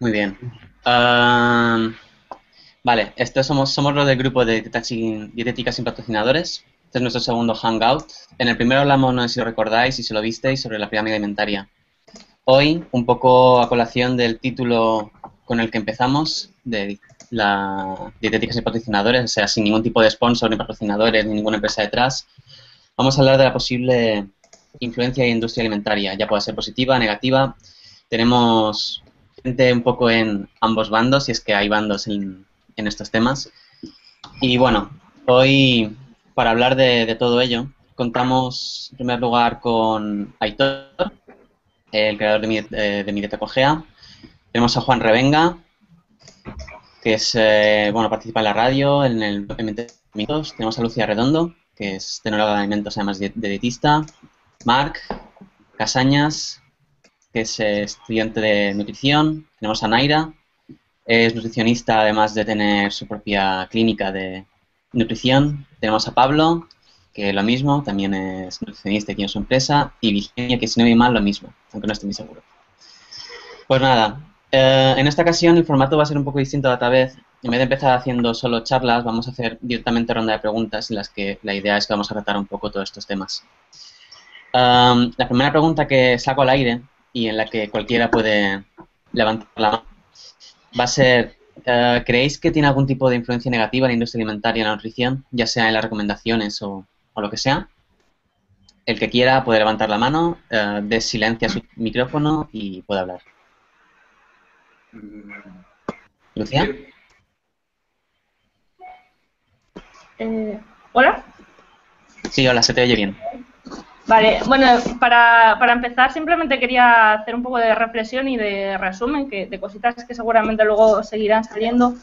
Muy bien. Vale, estos somos, somos los del grupo de dietética sin patrocinadores. Este es nuestro segundo hangout. En el primero hablamos, no sé si lo recordáis, si se lo visteis, sobre la pirámide alimentaria. Hoy, un poco a colación del título con el que empezamos, de la dietética sin patrocinadores, o sea, sin ningún tipo de sponsor, ni patrocinadores, ni ninguna empresa detrás, vamos a hablar de la posible influencia de industria alimentaria, ya pueda ser positiva, negativa. Tenemos un poco en ambos bandos, si es que hay bandos en, en estos temas. Y bueno, hoy para hablar de, todo ello, contamos en primer lugar con Aitor, el creador de mi, eh, de mi dieta Cogea. Tenemos a Juan Revenga, que es, eh, bueno, participa en la radio, en el alimentos. Tenemos a Lucia Redondo, que es tecnóloga de alimentos, además de, dietista. Marc Casañas, que es eh, estudiante de nutrición. Tenemos a Naira, es nutricionista, además de tener su propia clínica de nutrición. Tenemos a Pablo, que lo mismo, también es nutricionista aquí en su empresa. Y Virginia, que si no me mal, lo mismo, aunque no estoy muy seguro. Pues nada, eh, en esta ocasión el formato va a ser un poco distinto a otra vez. En vez de empezar haciendo solo charlas, vamos a hacer directamente ronda de preguntas en las que la idea es que vamos a tratar un poco todos estos temas. la primera pregunta que saco al aire y en la que cualquiera puede levantar la mano va a ser, eh, ¿creéis que tiene algún tipo de influencia negativa en la industria alimentaria y la nutrición, ya sea en las recomendaciones o, lo que sea? El que quiera puede levantar la mano, eh, desilencia su micrófono y puede hablar. ¿Lucia? Eh, ¿Hola? Sí, hola, se te oye bien. Vale, bueno, para, para, empezar simplemente quería hacer un poco de reflexión y de resumen que, de cositas que seguramente luego seguirán saliendo.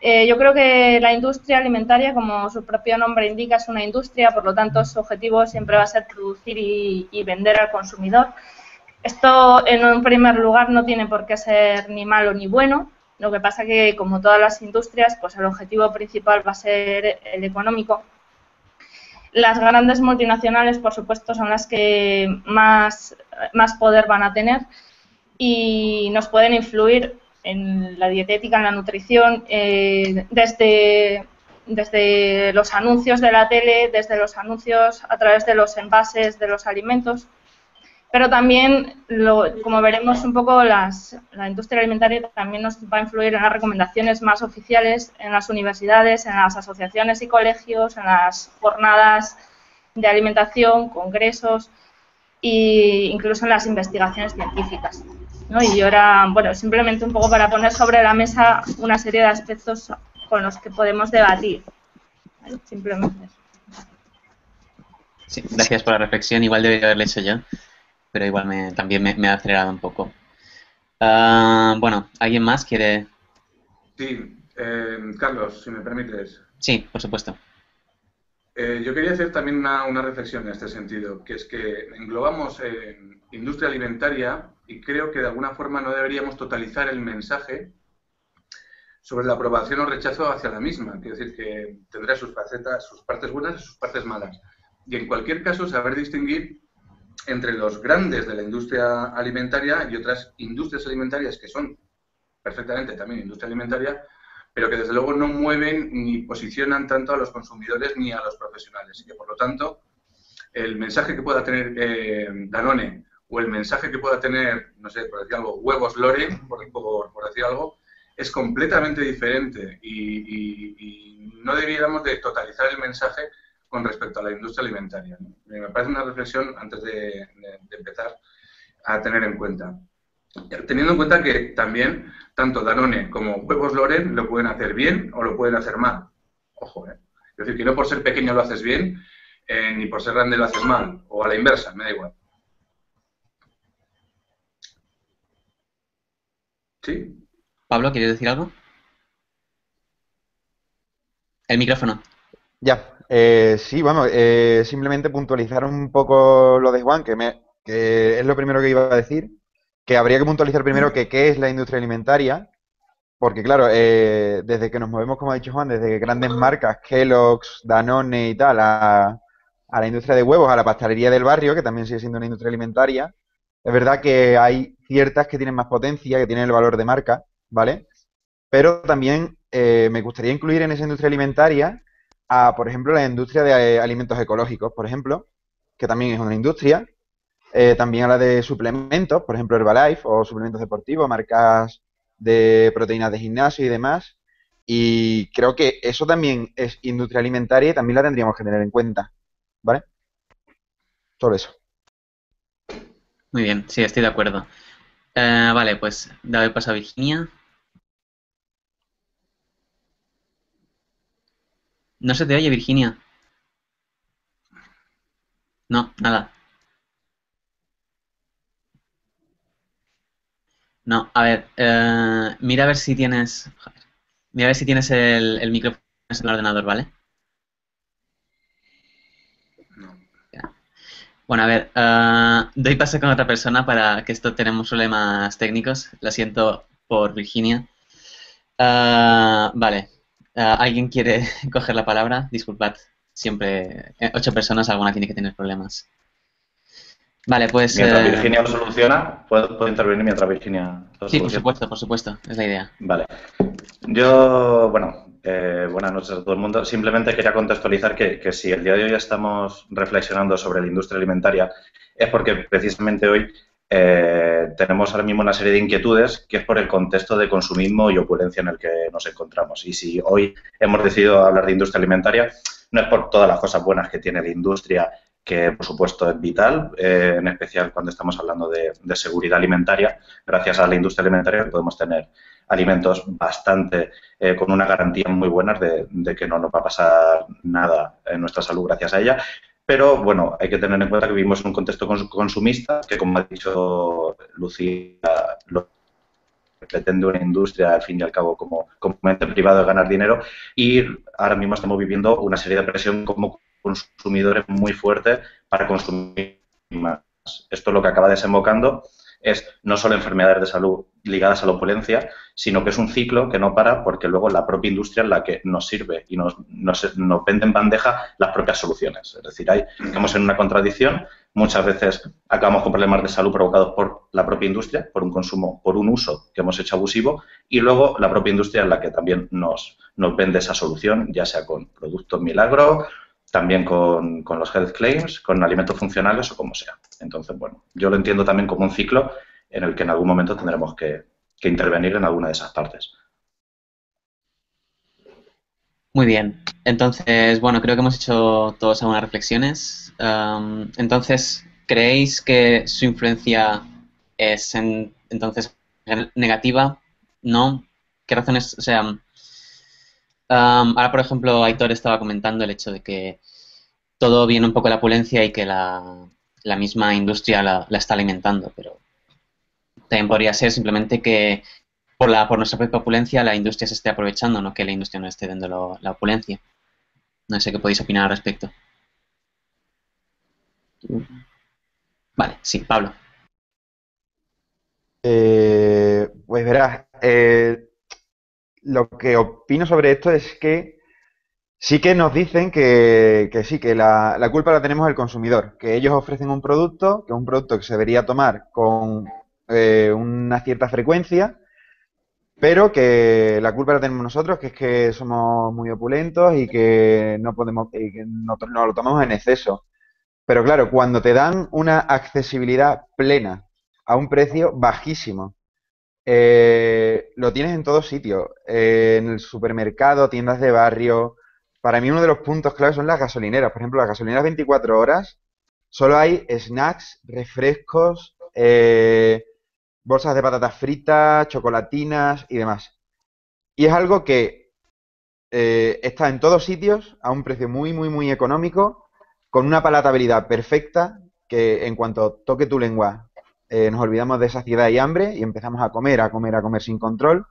Eh, yo creo que la industria alimentaria, como su propio nombre indica, es una industria, por lo tanto su objetivo siempre va a ser producir y, y vender al consumidor. Esto, en un primer lugar, no tiene por qué ser ni malo ni bueno. Lo que pasa que, como todas las industrias, pues el objetivo principal va a ser el económico las grandes multinacionales, por supuesto, son las que más, más poder van a tener y nos pueden influir en la dietética, en la nutrición, eh, desde, desde los anuncios de la tele, desde los anuncios a través de los envases de los alimentos pero también, como veremos un poco, las, la industria alimentaria también nos va a influir en las recomendaciones más oficiales en las universidades, en las asociaciones y colegios, en las jornadas de alimentación, congresos e incluso en las investigaciones científicas. Y ahora, bueno, simplemente un poco para poner sobre la mesa una serie de aspectos con los que podemos debatir. Simplemente. Gracias por la reflexión. Igual debería haberle hecho yo pero igual me, también me, ha acelerado un poco. Ah, bueno, ¿alguien más quiere...? Sí, eh, Carlos, si me permites. Sí, por supuesto. Eh, yo quería hacer también una, reflexión en este sentido, que es que englobamos industria alimentaria y creo que de alguna forma no deberíamos totalizar el mensaje sobre la aprobación o rechazo hacia la misma. Quiero decir que tendrá sus facetas, sus partes buenas y sus partes malas. Y en cualquier caso, saber distinguir entre los grandes de la industria alimentaria y otras industrias alimentarias que son perfectamente también industria alimentaria, pero que desde luego no mueven ni posicionan tanto a los consumidores ni a los profesionales. Y que por lo tanto, el mensaje que pueda tener eh, Danone o el mensaje que pueda tener, no sé, por decir algo, huevos Lore, por, por, decir algo, es completamente diferente y, y no debiéramos de totalizar el mensaje con respecto a la industria alimentaria. Me parece una reflexión antes de, empezar a tener en cuenta. Teniendo en cuenta que también tanto Danone como Huevos Loren lo pueden hacer bien o lo pueden hacer mal. Ojo, ¿eh? Es decir, que no por ser pequeño lo haces bien, eh, ni por ser grande lo haces mal, o a la inversa, me da igual. ¿Sí? Pablo, ¿quieres decir algo? El micrófono. Ya, eh, sí, vamos, eh, simplemente puntualizar un poco lo de Juan, que, me, que es lo primero que iba a decir, que habría que puntualizar primero que qué es la industria alimentaria, porque claro, eh, desde que nos movemos, como ha dicho Juan, desde grandes marcas, Kellogg's, Danone y tal, a, a la industria de huevos, a la pastelería del barrio, que también sigue siendo una industria alimentaria, Es verdad que hay ciertas que tienen más potencia, que tienen el valor de marca, ¿vale? Pero también eh, me gustaría incluir en esa industria alimentaria a, por ejemplo, la industria de eh, alimentos ecológicos, por ejemplo, que también es una industria. Eh, también a la de suplementos, por ejemplo, Herbalife o suplementos deportivos, marcas de proteínas de gimnasio y demás. Y creo que eso también es industria alimentaria y también la tendríamos que tener en cuenta. ¿Vale? Solo eso. Muy bien, sí, estoy de acuerdo. Eh, vale, pues doy paso a Virginia. No se te oye, Virginia. No, nada. No, a ver, eh, mira a ver si tienes. Mira a ver si tienes el, el micrófono en el ordenador, ¿vale? Bueno, a ver, uh, doy paso con otra persona para que esto tenemos problemas técnicos. Lo siento por Virginia. Uh, vale, ¿alguien quiere coger la palabra? Disculpad, siempre eh, ocho personas, alguna tiene que tener problemas. Vale, pues... Mientras eh, Virginia lo soluciona, ¿puedo, puedo intervenir mientras Virginia lo Sí, por supuesto, por supuesto, es la idea. Vale. Yo, bueno, eh, buenas noches a todo el mundo. Simplemente quería contextualizar que, si el día de hoy estamos reflexionando sobre la industria alimentaria es porque precisamente hoy eh, tenemos ahora mismo una serie de inquietudes que es por el contexto de consumismo y opulencia en el que nos encontramos. Y si hoy hemos decidido hablar de industria alimentaria, no es por todas las cosas buenas que tiene la industria, que por supuesto es vital, eh, en especial cuando estamos hablando de, seguridad alimentaria. Gracias a la industria alimentaria podemos tener alimentos bastante eh, con una garantía muy buena de, que no nos va a pasar nada en nuestra salud gracias a ella. Pero bueno, hay que tener en cuenta que vivimos en un contexto consumista que, como ha dicho Lucía, lo pretende una industria, al fin y al cabo, como, como ente privado de ganar dinero. Y ahora mismo estamos viviendo una serie de presión como consumidores muy fuerte para consumir más. Esto es lo que acaba desembocando es no solo enfermedades de salud ligadas a la opulencia, sino que es un ciclo que no para porque luego la propia industria es la que nos sirve y nos, nos, nos vende en bandeja las propias soluciones. Es decir, hay, estamos en una contradicción, muchas veces acabamos con problemas de salud provocados por la propia industria, por un consumo, por un uso que hemos hecho abusivo, y luego la propia industria es la que también nos, nos vende esa solución, ya sea con productos milagro, también con, con, los health claims, con alimentos funcionales o como sea. Entonces, bueno, yo lo entiendo también como un ciclo en el que en algún momento tendremos que, que intervenir en alguna de esas partes. Muy bien. Entonces, bueno, creo que hemos hecho todas algunas reflexiones. Um, entonces, ¿creéis que su influencia es en, entonces negativa? ¿No? ¿Qué razones? O sea, ahora, por ejemplo, Aitor estaba comentando el hecho de que todo viene un poco de la opulencia y que la, misma industria la, está alimentando, pero también podría ser simplemente que por, la, por nuestra propia opulencia la industria se esté aprovechando, no que la industria no esté dando la opulencia. No sé qué podéis opinar al respecto. Vale, sí, Pablo. Eh, pues verás, eh, lo que opino sobre esto es que sí que nos dicen que, sí, que la, culpa la tenemos el consumidor, que ellos ofrecen un producto, que es un producto que se debería tomar con eh, una cierta frecuencia, pero que la culpa la tenemos nosotros, que es que somos muy opulentos y que no podemos, y que no, no lo tomamos en exceso. Pero claro, cuando te dan una accesibilidad plena a un precio bajísimo, eh, lo tienes en todos sitios, eh, en el supermercado, tiendas de barrio. Para mí uno de los puntos clave son las gasolineras. Por ejemplo, las gasolineras 24 horas, solo hay snacks, refrescos, eh, bolsas de patatas fritas, chocolatinas y demás. Y es algo que está en todos sitios a un precio muy, muy, muy económico, con una palatabilidad perfecta que en cuanto toque tu lengua eh, nos olvidamos de saciedad y hambre y empezamos a comer, a comer, a comer sin control.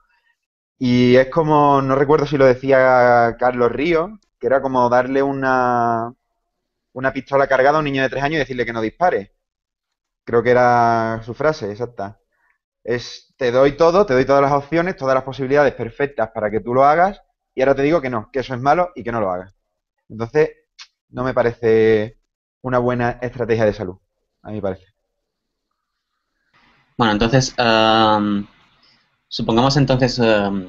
Y es como, no recuerdo si lo decía Carlos Río, que era como darle una, una pistola cargada a un niño de tres años y decirle que no dispare. Creo que era su frase exacta. Es, te doy todo, te doy todas las opciones, todas las posibilidades perfectas para que tú lo hagas y ahora te digo que no, que eso es malo y que no lo hagas. Entonces, no me parece una buena estrategia de salud, a mí me parece. Bueno, entonces, em, supongamos entonces em,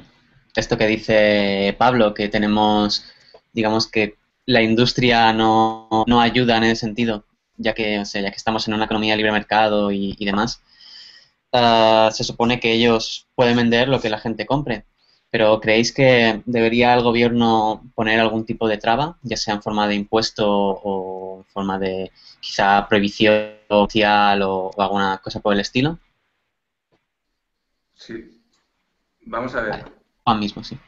esto que dice Pablo, que tenemos, digamos que la industria no, no ayuda en ese sentido, ya que, o sea, ya que estamos en una economía de libre mercado y, demás. Ah, se supone que ellos pueden vender lo que la gente compre. Pero ¿creéis que debería el gobierno poner algún tipo de traba, ya sea en forma de impuesto o en forma de quizá prohibición social o, alguna cosa por el estilo? Sí. Vamos a ver. Juan mismo, sí.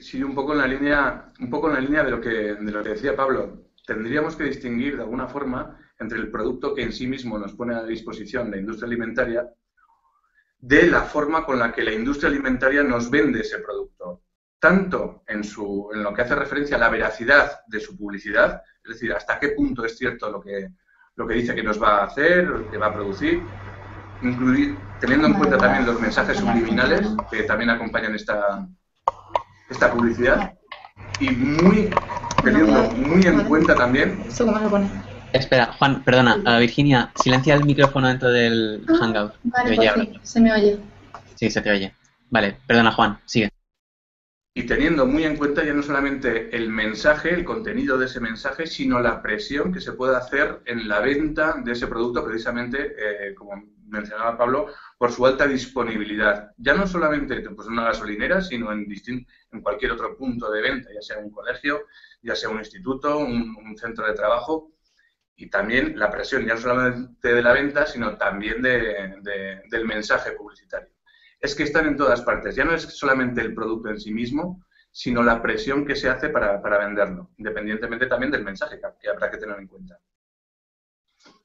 Sí, un poco en la línea, un poco en la línea de lo que, de lo que decía Pablo. Tendríamos que distinguir de alguna forma entre el producto que en sí mismo nos pone a disposición la industria alimentaria de la forma con la que la industria alimentaria nos vende ese producto, tanto en, su, en lo que hace referencia a la veracidad de su publicidad, es decir, hasta qué punto es cierto lo que, lo que dice que nos va a hacer, que va a producir, incluir, teniendo en cuenta también los mensajes subliminales que también acompañan esta, esta publicidad y muy teniendo muy en cuenta también Espera, Juan, perdona, Virginia, silencia el micrófono dentro del ah, Hangout. Vale, pues sí, se me oye. Sí, se te oye. Vale, perdona, Juan, sigue. Y teniendo muy en cuenta ya no solamente el mensaje, el contenido de ese mensaje, sino la presión que se puede hacer en la venta de ese producto, precisamente, eh, como mencionaba Pablo, por su alta disponibilidad. Ya no solamente pues, en una gasolinera, sino en, en cualquier otro punto de venta, ya sea un colegio, ya sea un instituto, un centro de trabajo y también la presión, ya no solamente de la venta, sino también de, del mensaje publicitario. Es que están en todas partes, ya no es solamente el producto en sí mismo, sino la presión que se hace para venderlo, independientemente también del mensaje que, habrá que tener en cuenta.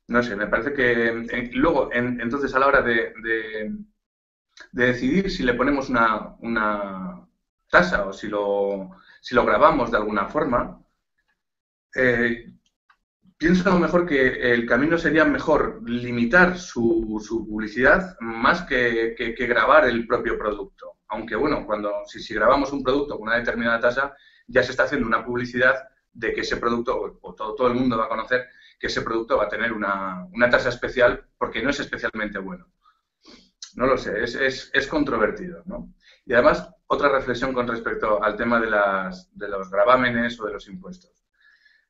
No sé, me parece que eh, luego, entonces, a la hora de, de, decidir si le ponemos una, una tasa o si lo, si lo grabamos de alguna forma, eh, pienso a lo mejor que el camino sería mejor limitar su, publicidad más que, grabar el propio producto. Aunque bueno, cuando si, grabamos un producto con una determinada tasa, ya se está haciendo una publicidad de que ese producto, o todo, todo el mundo va a conocer que ese producto va a tener una, tasa especial porque no es especialmente bueno. No lo sé, es, es, controvertido. ¿no? Y además, otra reflexión con respecto al tema de, las, de los gravámenes o de los impuestos.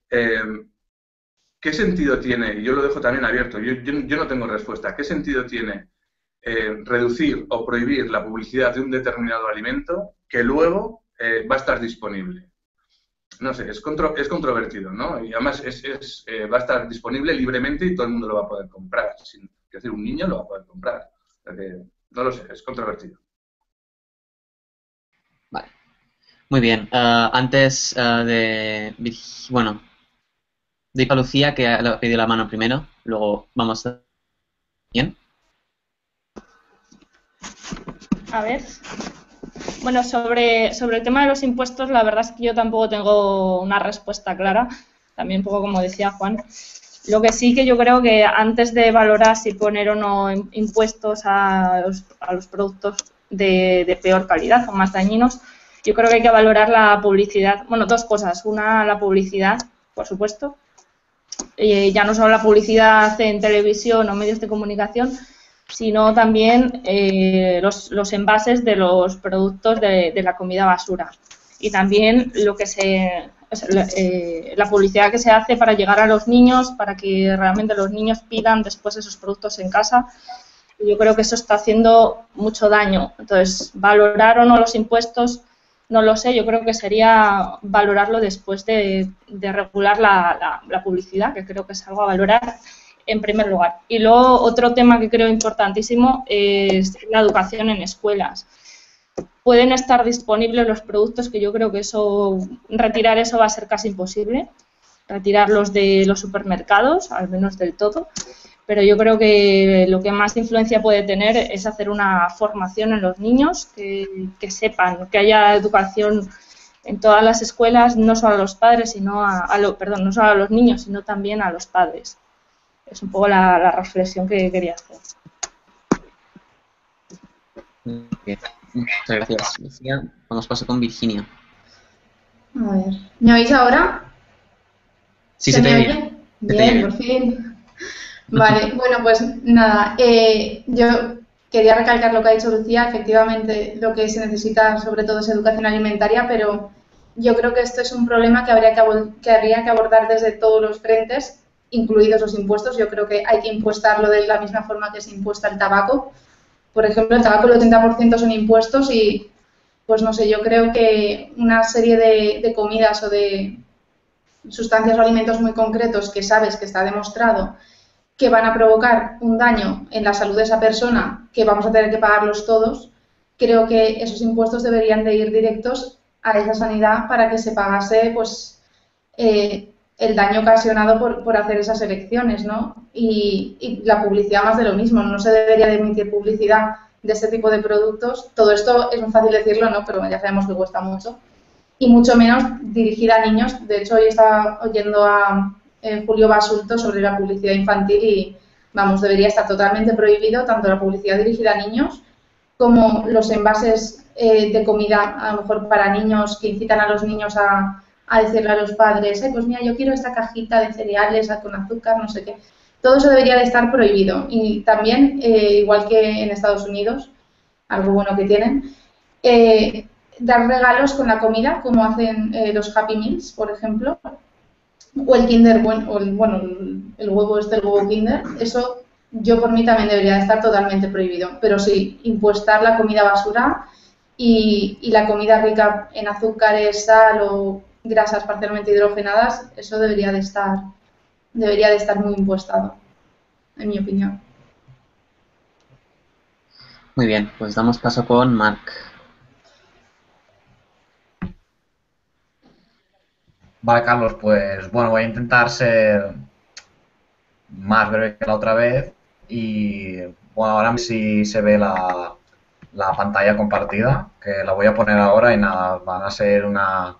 Eh, ¿Qué sentido tiene, y yo lo dejo también abierto, yo, no tengo respuesta, ¿qué sentido tiene eh, reducir o prohibir la publicidad de un determinado alimento que luego eh, va a estar disponible? No sé, es, es controvertido, ¿no? Y además es, eh, va a estar disponible libremente y todo el mundo lo va a poder comprar. es decir, un niño lo va a poder comprar. no lo sé, es controvertido. Vale. Muy bien. Ah, antes ah, de... Bueno, Doy a Lucía, que ha pedido la mano primero. Luego vamos a... ¿Bien? A ver. Bueno, sobre, sobre el tema de los impuestos, la verdad es que yo tampoco tengo una respuesta clara. También un poco como decía Juan. Lo que sí que yo creo que antes de valorar si poner o no impuestos a los, a los productos de, peor calidad o más dañinos, yo creo que hay que valorar la publicidad. Bueno, dos cosas. Una, la publicidad, por supuesto, eh, ya no solo la publicidad en televisión o medios de comunicación, sino también eh, los, los, envases de los productos de, la comida basura. Y también lo que se, eh, la publicidad que se hace para llegar a los niños, para que realmente los niños pidan después esos productos en casa. Yo creo que eso está haciendo mucho daño. Entonces, valorar o no los impuestos no lo sé, yo creo que sería valorarlo después de, regular la, publicidad, que creo que es algo a valorar en primer lugar. Y luego otro tema que creo importantísimo es la educación en escuelas. Pueden estar disponibles los productos que yo creo que eso, retirar eso va a ser casi imposible, retirarlos de los supermercados, al menos del todo pero yo creo que lo que más influencia puede tener es hacer una formación en los niños, que, sepan, que haya educación en todas las escuelas, no solo a los padres, sino a, perdón, no solo a los niños, sino también a los padres. Es un poco la, reflexión que quería hacer. Muchas gracias, Lucía. Vamos paso con Virginia. A ver, ¿me oís ahora? Sí, se, te Bien, por fin. Vale, bueno, pues nada, eh, yo quería recalcar lo que ha dicho Lucía, efectivamente lo que se necesita sobre todo es educación alimentaria, pero yo creo que esto es un problema que, habría que, que habría que abordar desde todos los frentes, incluidos los impuestos. Yo creo que hay que impuestarlo de la misma forma que se impuesta el tabaco. Por ejemplo, el tabaco el 80% son impuestos y, pues no sé, yo creo que una serie de, comidas o de sustancias o alimentos muy concretos que sabes que está demostrado que van a provocar un daño en la salud de esa persona, que vamos a tener que pagarlos todos, creo que esos impuestos deberían de ir directos a esa sanidad para que se pagase pues eh, el daño ocasionado por, por, hacer esas elecciones, ¿no? Y, la publicidad más de lo mismo, no se debería de emitir publicidad de este tipo de productos. Todo esto es muy fácil decirlo, ¿no? Pero ya sabemos que cuesta mucho. Y mucho menos dirigida a niños. De hecho, hoy estaba oyendo a, eh, Julio Basulto sobre la publicidad infantil y, vamos, debería estar totalmente prohibido tanto la publicidad dirigida a niños como los envases eh, de comida, a lo mejor para niños, que incitan a los niños a, a decirle a los padres, eh, pues mira, yo quiero esta cajita de cereales con azúcar, no sé qué. Todo eso debería de estar prohibido. Y también, eh, igual que en Estados Unidos, algo bueno que tienen, eh, dar regalos con la comida, como hacen eh, los Happy Meals, por ejemplo, o el Kinder, bueno, o el, bueno, el huevo este, el huevo Kinder, eso yo por mí también debería de estar totalmente prohibido. Pero sí, impuestar la comida basura y, y la comida rica en azúcares, sal o grasas parcialmente hidrogenadas, eso debería de estar, debería de estar muy impostado, en mi opinión. Muy bien, pues damos paso con Marc. Vale, Carlos, pues bueno, voy a intentar ser más breve que la otra vez y bueno, ahora sí se ve la, la pantalla compartida, que la voy a poner ahora y nada, van a ser una,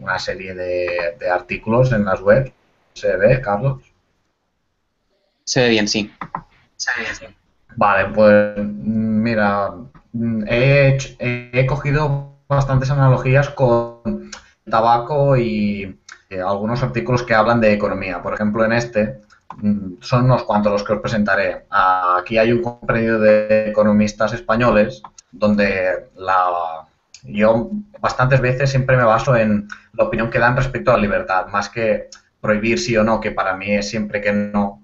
una serie de, de, artículos en las web. ¿Se ve, Carlos? Se ve bien, sí. Se ve bien, sí. Vale, pues mira, he, he cogido bastantes analogías con tabaco y eh, algunos artículos que hablan de economía. Por ejemplo, en este son unos cuantos los que os presentaré. Aquí hay un compendio de economistas españoles donde la, yo bastantes veces siempre me baso en la opinión que dan respecto a la libertad, más que prohibir sí o no, que para mí es siempre que no,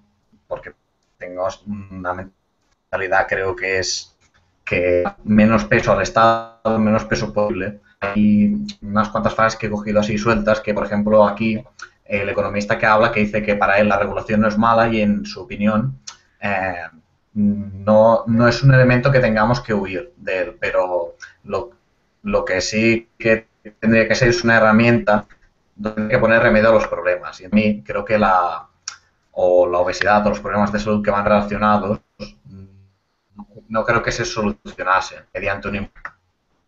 porque tengo una mentalidad creo que es que menos peso al Estado, menos peso posible. Hay unas cuantas frases que he cogido así sueltas, que por ejemplo aquí el economista que habla que dice que para él la regulación no es mala y en su opinión eh, no, no, es un elemento que tengamos que huir de él, pero lo, lo que sí que tendría que ser es una herramienta donde hay que poner remedio a los problemas. Y a mí creo que la, o la obesidad o los problemas de salud que van relacionados no creo que se solucionasen mediante un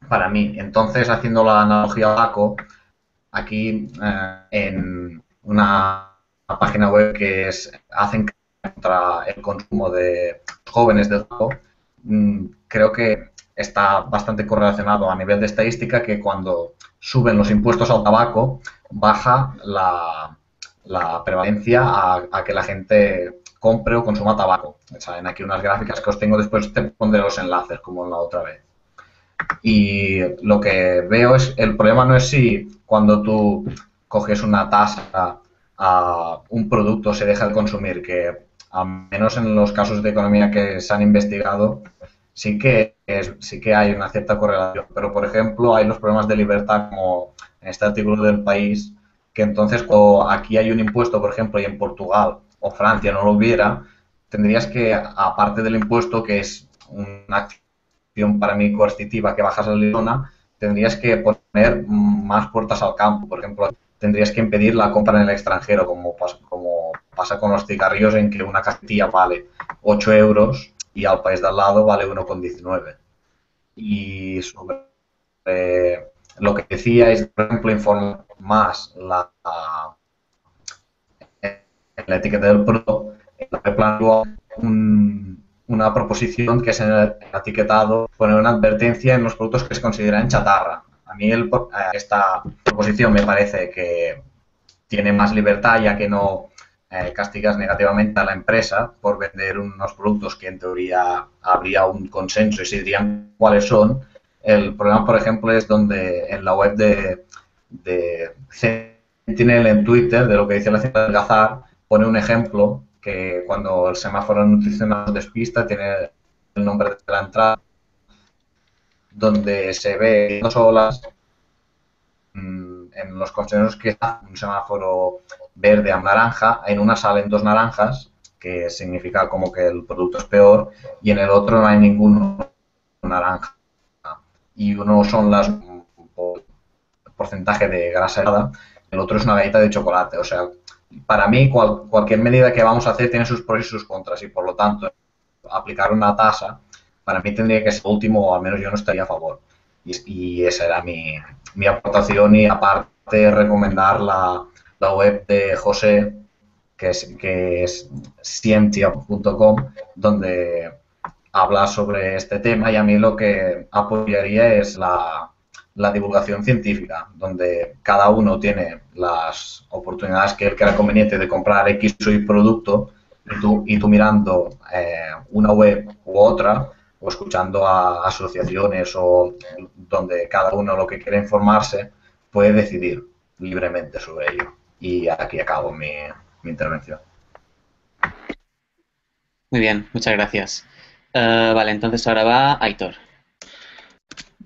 para mí. Entonces, haciendo la analogía a DACO, aquí eh, en una página web que es hacen contra el consumo de jóvenes del tabaco, mm, creo que está bastante correlacionado a nivel de estadística que cuando suben los impuestos al tabaco baja la, la prevalencia a, a, que la gente compre o consuma tabaco. Saben aquí unas gráficas que os tengo después, te pondré los enlaces como la otra vez. Y lo que veo es, el problema no es si cuando tú coges una tasa a un producto se deja de consumir, que al menos en los casos de economía que se han investigado, sí que, es, sí que hay una cierta correlación. Pero, por ejemplo, hay los problemas de libertad, como en este artículo del país, que entonces cuando aquí hay un impuesto, por ejemplo, y en Portugal o Francia no lo hubiera, tendrías que, aparte del impuesto, que es una acción para mí coercitiva que bajas la zona, tendrías que poner más puertas al campo. Por ejemplo, tendrías que impedir la compra en el extranjero, como como pasa con los cigarrillos, en que una cajetilla vale 8 euros y al país de al lado vale 1,19. Y sobre eh, lo que decía es, por ejemplo, informar más la, la, la etiqueta del producto, un, una proposición que es en el etiquetado poner una advertencia en los productos que se consideran chatarra. A mí el, esta proposición me parece que tiene más libertad ya que no eh, castigas negativamente a la empresa por vender unos productos que en teoría habría un consenso y se dirían cuáles son. El problema, por ejemplo, es donde en la web de, de Sentinel en Twitter, de lo que dice la ciudad del Gazar, pone un ejemplo que cuando el semáforo nutricional despista tiene el nombre de la entrada, donde se ve dos olas mm, en los contenedores que un semáforo verde a naranja, en una salen dos naranjas, que significa como que el producto es peor, y en el otro no hay ningún naranja. Y uno son las porcentaje de grasa helada, el otro es una galleta de chocolate. O sea, para mí cualquier medida que vamos a hacer tiene sus pros y sus contras y por lo tanto aplicar una tasa para mí tendría que ser último o al menos yo no estaría a favor. Y, esa era mi, mi, aportación y aparte recomendar la, la web de José que es, que es cientia.com donde habla sobre este tema y a mí lo que apoyaría es la, la divulgación científica, donde cada uno tiene las oportunidades que él crea conveniente de comprar X o Y producto y tú, y tú mirando eh, una web u otra o escuchando a asociaciones o donde cada uno lo que quiere informarse puede decidir libremente sobre ello. Y aquí acabo mi, mi intervención. Muy bien, muchas gracias. Uh, vale, entonces ahora va Aitor.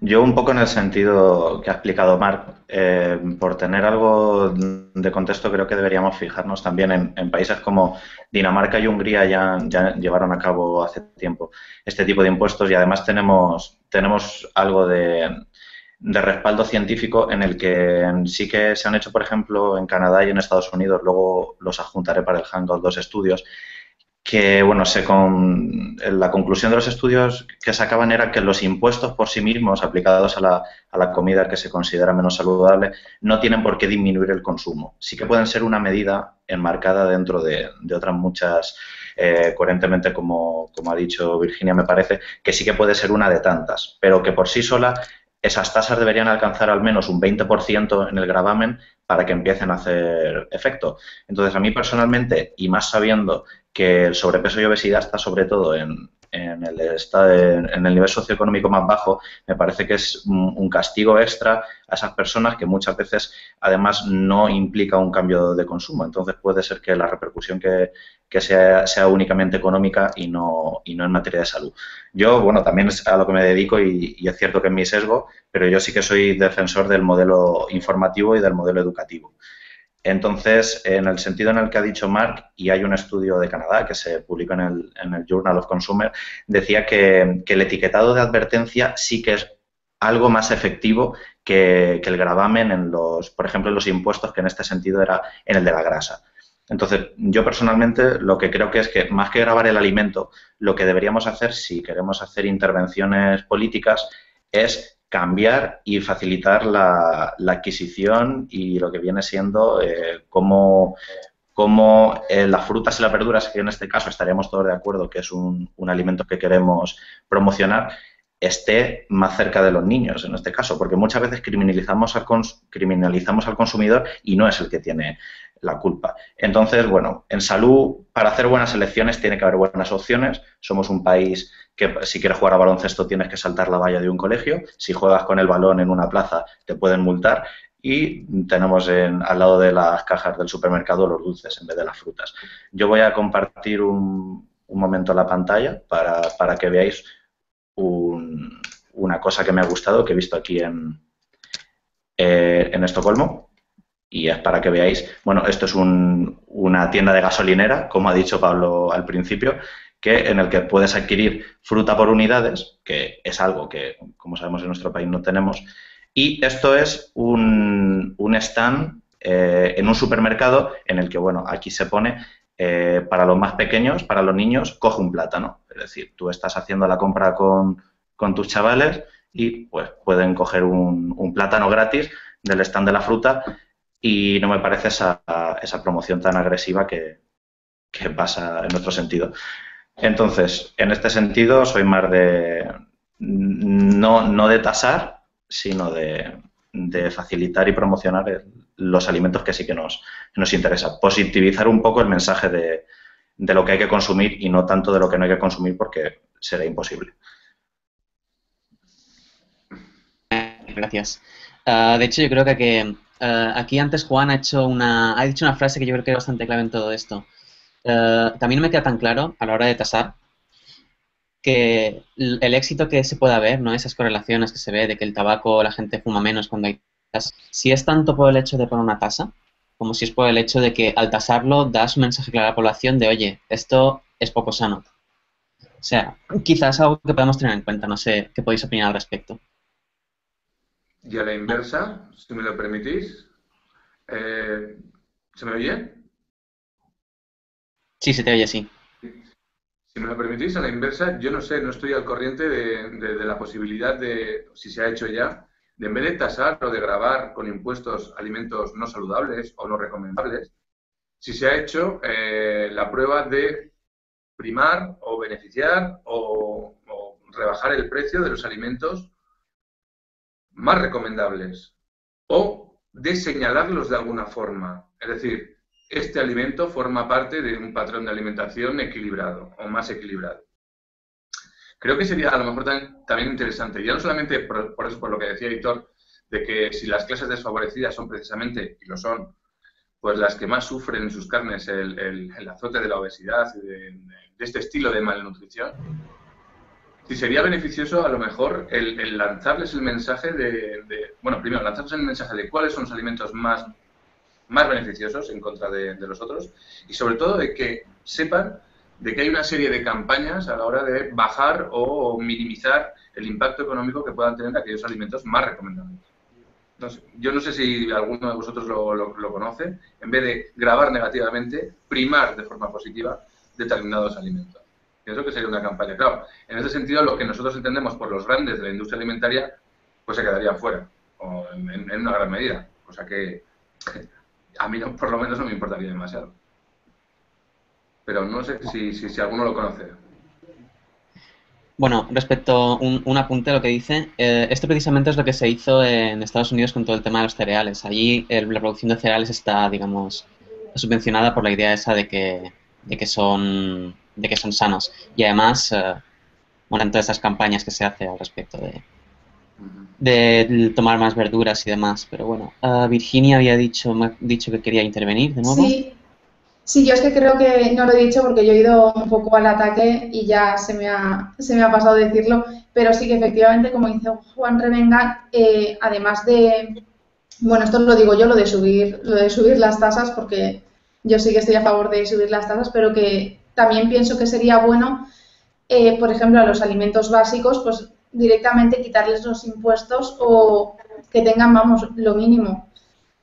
Yo un poco en el sentido que ha explicado Marc, eh, por tener algo de contexto creo que deberíamos fijarnos también en, países como Dinamarca y Hungría ya, ya, llevaron a cabo hace tiempo este tipo de impuestos y además tenemos, tenemos algo de, de respaldo científico en el que sí que se han hecho, por ejemplo, en Canadá y en Estados Unidos, luego los adjuntaré para el Hangout dos estudios, que bueno, se con, la conclusión de los estudios que sacaban era que los impuestos por sí mismos aplicados a la, a la, comida que se considera menos saludable no tienen por qué disminuir el consumo. Sí que pueden ser una medida enmarcada dentro de, otras muchas, eh, coherentemente como, como ha dicho Virginia me parece, que sí que puede ser una de tantas, pero que por sí sola esas tasas deberían alcanzar al menos un 20% en el gravamen para que empiecen a hacer efecto. Entonces, a mí personalmente, y más sabiendo que el sobrepeso y obesidad está sobre todo en, en el, en el nivel socioeconómico más bajo, me parece que es un, castigo extra a esas personas que muchas veces además no implica un cambio de consumo. Entonces puede ser que la repercusión que, sea, sea, únicamente económica y no, y no en materia de salud. Yo, bueno, también es a lo que me dedico y, y es cierto que es mi sesgo, pero yo sí que soy defensor del modelo informativo y del modelo educativo. Entonces, en el sentido en el que ha dicho Mark, y hay un estudio de Canadá que se publicó en el, Journal of Consumer, decía que, el etiquetado de advertencia sí que es algo más efectivo que, el gravamen en los, por ejemplo, en los impuestos, que en este sentido era en el de la grasa. Entonces, yo personalmente lo que creo que es que más que grabar el alimento, lo que deberíamos hacer si queremos hacer intervenciones políticas es cambiar y facilitar la, adquisición y lo que viene siendo eh, cómo, eh, las frutas y las verduras, que en este caso estaríamos todos de acuerdo que es un, alimento que queremos promocionar, esté más cerca de los niños en este caso, porque muchas veces criminalizamos al, criminalizamos al consumidor y no es el que tiene la culpa. Entonces, bueno, en salud, para hacer buenas elecciones tiene que haber buenas opciones. Somos un país que si quieres jugar a baloncesto tienes que saltar la valla de un colegio. Si juegas con el balón en una plaza te pueden multar. Y tenemos en, al lado de las cajas del supermercado los dulces en vez de las frutas. Yo voy a compartir un, momento la pantalla para, que veáis una cosa que me ha gustado, que he visto aquí en, eh, en Estocolmo y es para que veáis, bueno, esto es una tienda de gasolinera, como ha dicho Pablo al principio, que en el que puedes adquirir fruta por unidades, que es algo que, como sabemos, en nuestro país no tenemos. Y esto es un, un stand eh, en un supermercado en el que, bueno, aquí se pone eh, para los más pequeños, para los niños, coge un plátano. Es decir, tú estás haciendo la compra con, con tus chavales y pues pueden coger un, un plátano gratis del stand de la fruta y no me parece esa, esa promoción tan agresiva que, pasa en nuestro sentido. Entonces, en este sentido, soy más de no, no de tasar, sino de, facilitar y promocionar los alimentos que sí que nos, nos interesa. Positivizar un poco el mensaje de, de lo que hay que consumir y no tanto de lo que no hay que consumir porque será imposible. Gracias. Ah, de hecho, yo creo que, ah, aquí antes Juan ha hecho una, ha dicho una frase que yo creo que es bastante clave en todo esto. Uh, también me queda tan claro a la hora de tasar que el éxito que se pueda ver, ¿no? Esas correlaciones que se ve de que el tabaco la gente fuma menos cuando hay tasas, si es tanto por el hecho de poner una tasa, como si es por el hecho de que al tasarlo das un mensaje claro a la población de, oye, esto es poco sano. O sea, quizás algo que podemos tener en cuenta, no sé qué podéis opinar al respecto. Y a la inversa, si me lo permitís, eh, ¿se me oye? Sí, se te oye, sí. Si me lo permitís, a la inversa, yo no sé, no estoy al corriente de, la posibilidad de, si se ha hecho ya, de en vez de tasar o de grabar con impuestos alimentos no saludables o no recomendables, si se ha hecho eh, la prueba de primar o beneficiar o, o, rebajar el precio de los alimentos más recomendables o de señalarlos de alguna forma. Es decir, este alimento forma parte de un patrón de alimentación equilibrado o más equilibrado. Creo que sería a lo mejor también, interesante, ya no solamente por, eso, por lo que decía Editor, de que si las clases desfavorecidas son precisamente, y lo son, pues las que más sufren en sus carnes el, azote de la obesidad y de, este estilo de malnutrición, si sería beneficioso a lo mejor el, lanzarles el mensaje de, bueno, primero lanzarles el mensaje de cuáles son los alimentos más más beneficiosos en contra de, los otros y sobre todo de que sepan de que hay una serie de campañas a la hora de bajar o minimizar el impacto económico que puedan tener aquellos alimentos más recomendables. yo no sé si alguno de vosotros lo, conoce, en vez de grabar negativamente, primar de forma positiva determinados alimentos. Pienso que sería una campaña. Claro, en ese sentido, lo que nosotros entendemos por los grandes de la industria alimentaria, pues se quedarían fuera, o en, en una gran medida. O sea que a mí no, por lo menos no me importaría demasiado. Pero no sé si, si, alguno lo conoce. Bueno, respecto a un, apunte a lo que dice, eh, esto precisamente es lo que se hizo en Estados Unidos con todo el tema de los cereales. Allí la producción de cereales está, digamos, subvencionada por la idea esa de que, de que, son, de que son sanos. Y además, eh, bueno, en todas esas campañas que se hace al respecto de, de tomar más verduras y demás. Pero bueno, uh, Virginia había dicho, dicho que quería intervenir de nuevo. Sí. sí, yo es que creo que no lo he dicho porque yo he ido un poco al ataque y ya se me ha, se me ha pasado decirlo, pero sí que efectivamente, como dice Juan Revenga, eh, además de, bueno, esto lo digo yo, lo de subir, lo de subir las tasas, porque yo sí que estoy a favor de subir las tasas, pero que también pienso que sería bueno, eh, por ejemplo, a los alimentos básicos, pues directamente quitarles los impuestos o que tengan, vamos, lo mínimo.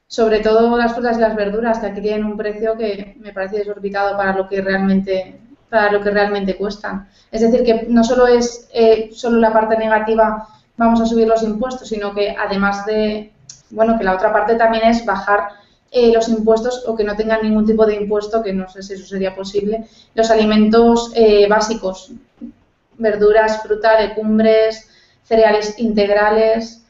Sobre todo las frutas y las verduras, que aquí tienen un precio que me parece desorbitado para lo que realmente para lo que realmente cuestan. Es decir, que no solo es eh, solo la parte negativa, vamos a subir los impuestos, sino que además de, bueno, que la otra parte también es bajar eh, los impuestos o que no tengan ningún tipo de impuesto, que no sé si eso sería posible, los alimentos eh, básicos, verduras, fruta, legumbres, cereales integrales,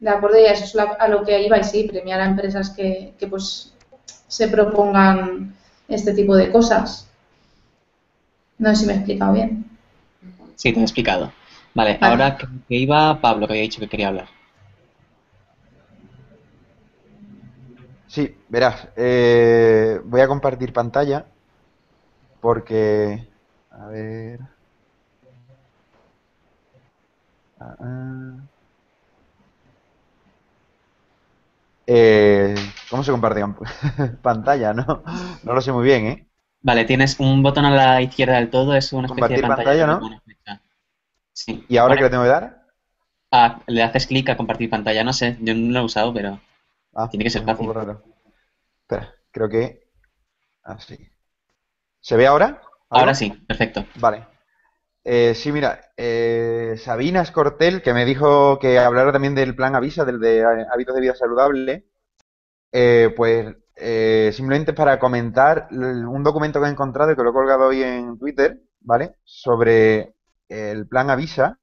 ¿de acuerdo? Y eso es a lo que iba y sí, premiar a empresas que, pues se propongan este tipo de cosas. No sé si me he explicado bien. Sí, te he explicado. Vale, ahora que iba Pablo, que había dicho que quería hablar. Sí, verás, eh, voy a compartir pantalla porque, a ver... Ah. Eh, ¿Cómo se comparte pantalla? No, no lo sé muy bien, ¿eh? Vale, tienes un botón a la izquierda del todo, es una especie de pantalla. ¿no? Sí. ¿Y ahora qué le tengo que dar? Ah, le haces clic a compartir pantalla, no sé, yo no lo he usado, pero ah, tiene que ser fácil. Espera, creo que así. ¿Se ve ahora? Ahora sí, perfecto. Vale. Eh, sí, mira, eh, Sabina Escortel, que me dijo que hablara también del plan Avisa, del de hábitos de vida saludable, eh, pues simplemente para comentar un documento que he encontrado y que lo he colgado hoy en Twitter, ¿vale? Sobre el plan Avisa.